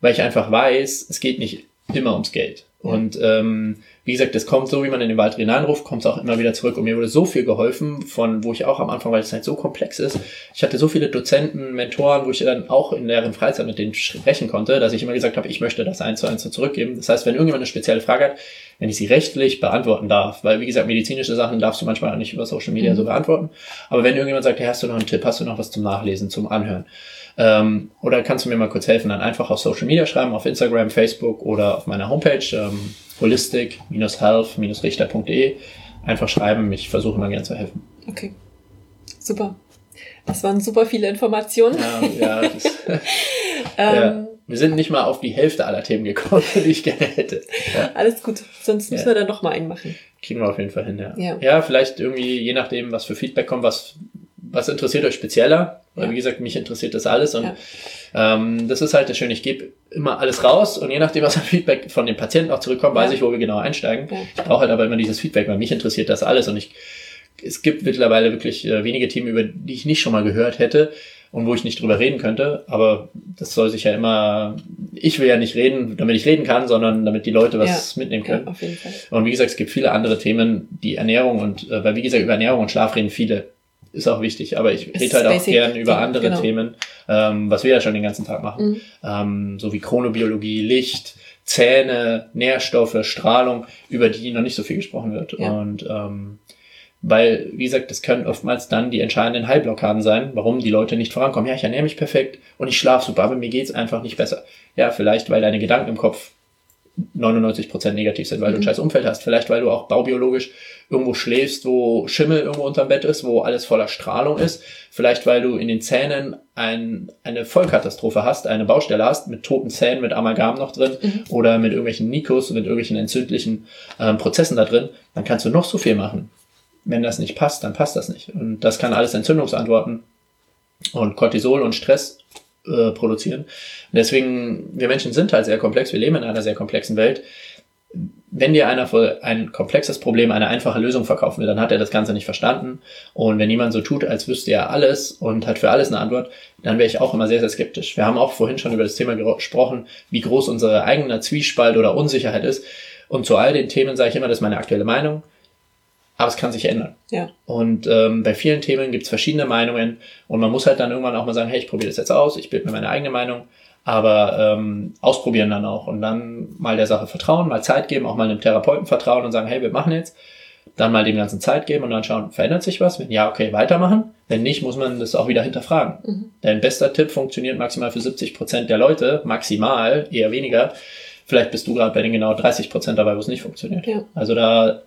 weil ich einfach weiß, es geht nicht immer ums Geld. Und ähm, wie gesagt, das kommt so, wie man in den Wald hineinruft, kommt es auch immer wieder zurück. Und mir wurde so viel geholfen, von wo ich auch am Anfang, weil es halt so komplex ist. Ich hatte so viele Dozenten, Mentoren, wo ich dann auch in deren Freizeit mit denen sprechen konnte, dass ich immer gesagt habe, ich möchte das eins zu eins so zurückgeben. Das heißt, wenn irgendjemand eine spezielle Frage hat, wenn ich sie rechtlich beantworten darf, weil wie gesagt, medizinische Sachen darfst du manchmal auch nicht über Social Media mhm. so beantworten. Aber wenn irgendjemand sagt, hey, hast du noch einen Tipp, hast du noch was zum Nachlesen, zum Anhören, ähm, oder kannst du mir mal kurz helfen? Dann einfach auf Social Media schreiben, auf Instagram, Facebook oder auf meiner Homepage ähm, holistic-health-richter.de. Einfach schreiben, ich versuche immer gerne zu helfen. Okay, super. Das waren super viele Informationen. Ja, ja, das, ähm, ja. Wir sind nicht mal auf die Hälfte aller Themen gekommen, die ich gerne hätte. Ja. Alles gut, sonst müssen wir dann noch mal einen machen. Kriegen wir auf jeden Fall hin, ja. ja. Ja, vielleicht irgendwie, je nachdem, was für Feedback kommt, was was interessiert euch spezieller? Weil, wie gesagt, mich interessiert das alles und ja. ähm, das ist halt das Schöne. Ich gebe immer alles raus und je nachdem, was an Feedback von den Patienten auch zurückkommt, weiß ich, wo wir genau einsteigen. Ich brauche halt aber immer dieses Feedback, weil mich interessiert das alles und ich es gibt mittlerweile wirklich äh, wenige Themen, über die ich nicht schon mal gehört hätte und wo ich nicht drüber reden könnte. Aber das soll sich ja immer, ich will ja nicht reden, damit ich reden kann, sondern damit die Leute was ja, mitnehmen können. Ja. Und wie gesagt, es gibt viele andere Themen, die Ernährung und, äh, weil wie gesagt, über Ernährung und Schlaf reden viele ist auch wichtig, aber ich rede halt auch gern über andere genau. Themen, ähm, was wir ja schon den ganzen Tag machen, mhm. ähm, so wie Chronobiologie, Licht, Zähne, Nährstoffe, Strahlung, über die noch nicht so viel gesprochen wird. Ja. Und ähm, weil, wie gesagt, das können oftmals dann die entscheidenden Heilblockaden sein, warum die Leute nicht vorankommen. Ja, ich ernähre mich perfekt und ich schlafe super, aber mir geht's einfach nicht besser. Ja, vielleicht, weil deine Gedanken im Kopf 99% negativ sind, weil mhm. du ein mhm. scheiß Umfeld hast. Vielleicht, weil du auch baubiologisch irgendwo schläfst, wo Schimmel irgendwo unterm Bett ist, wo alles voller Strahlung ist. Vielleicht, weil du in den Zähnen ein, eine Vollkatastrophe hast, eine Baustelle hast, mit toten Zähnen, mit Amalgam noch drin mhm. oder mit irgendwelchen Nikos, mit irgendwelchen entzündlichen ähm, Prozessen da drin. Dann kannst du noch so viel machen. Wenn das nicht passt, dann passt das nicht. Und das kann alles Entzündungsantworten und Cortisol und Stress äh, produzieren. deswegen, wir Menschen sind halt sehr komplex, wir leben in einer sehr komplexen Welt. Wenn dir einer für ein komplexes Problem eine einfache Lösung verkaufen will, dann hat er das Ganze nicht verstanden. Und wenn jemand so tut, als wüsste er alles und hat für alles eine Antwort, dann wäre ich auch immer sehr, sehr skeptisch. Wir haben auch vorhin schon über das Thema gesprochen, wie groß unsere eigene Zwiespalt oder Unsicherheit ist. Und zu all den Themen sage ich immer, das ist meine aktuelle Meinung aber es kann sich ändern. Ja. Und ähm, bei vielen Themen gibt es verschiedene Meinungen und man muss halt dann irgendwann auch mal sagen, hey, ich probiere das jetzt aus, ich bilde mir meine eigene Meinung, aber ähm, ausprobieren dann auch und dann mal der Sache vertrauen, mal Zeit geben, auch mal einem Therapeuten vertrauen und sagen, hey, wir machen jetzt, dann mal dem ganzen Zeit geben und dann schauen, verändert sich was? Wenn ja, okay, weitermachen. Wenn nicht, muss man das auch wieder hinterfragen. Mhm. Dein bester Tipp funktioniert maximal für 70 Prozent der Leute, maximal, eher weniger. Vielleicht bist du gerade bei den genau 30 Prozent dabei, wo es nicht funktioniert. Ja. Also da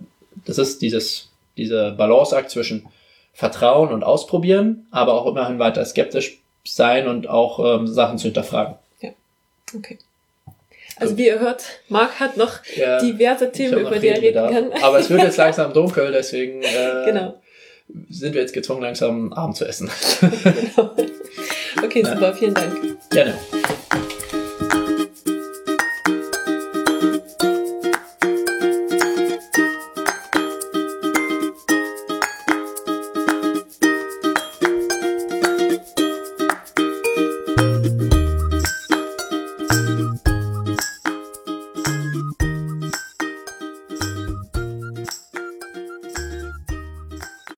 das ist dieses, dieser Balanceakt zwischen vertrauen und ausprobieren, aber auch immerhin weiter skeptisch sein und auch ähm, Sachen zu hinterfragen. Ja, okay. Also wie ihr hört, Marc hat noch ja, diverse Themen, über die er reden kann. Aber es wird jetzt langsam dunkel, deswegen äh, genau. sind wir jetzt gezwungen, langsam Abend zu essen. genau. Okay, super, vielen Dank. Gerne.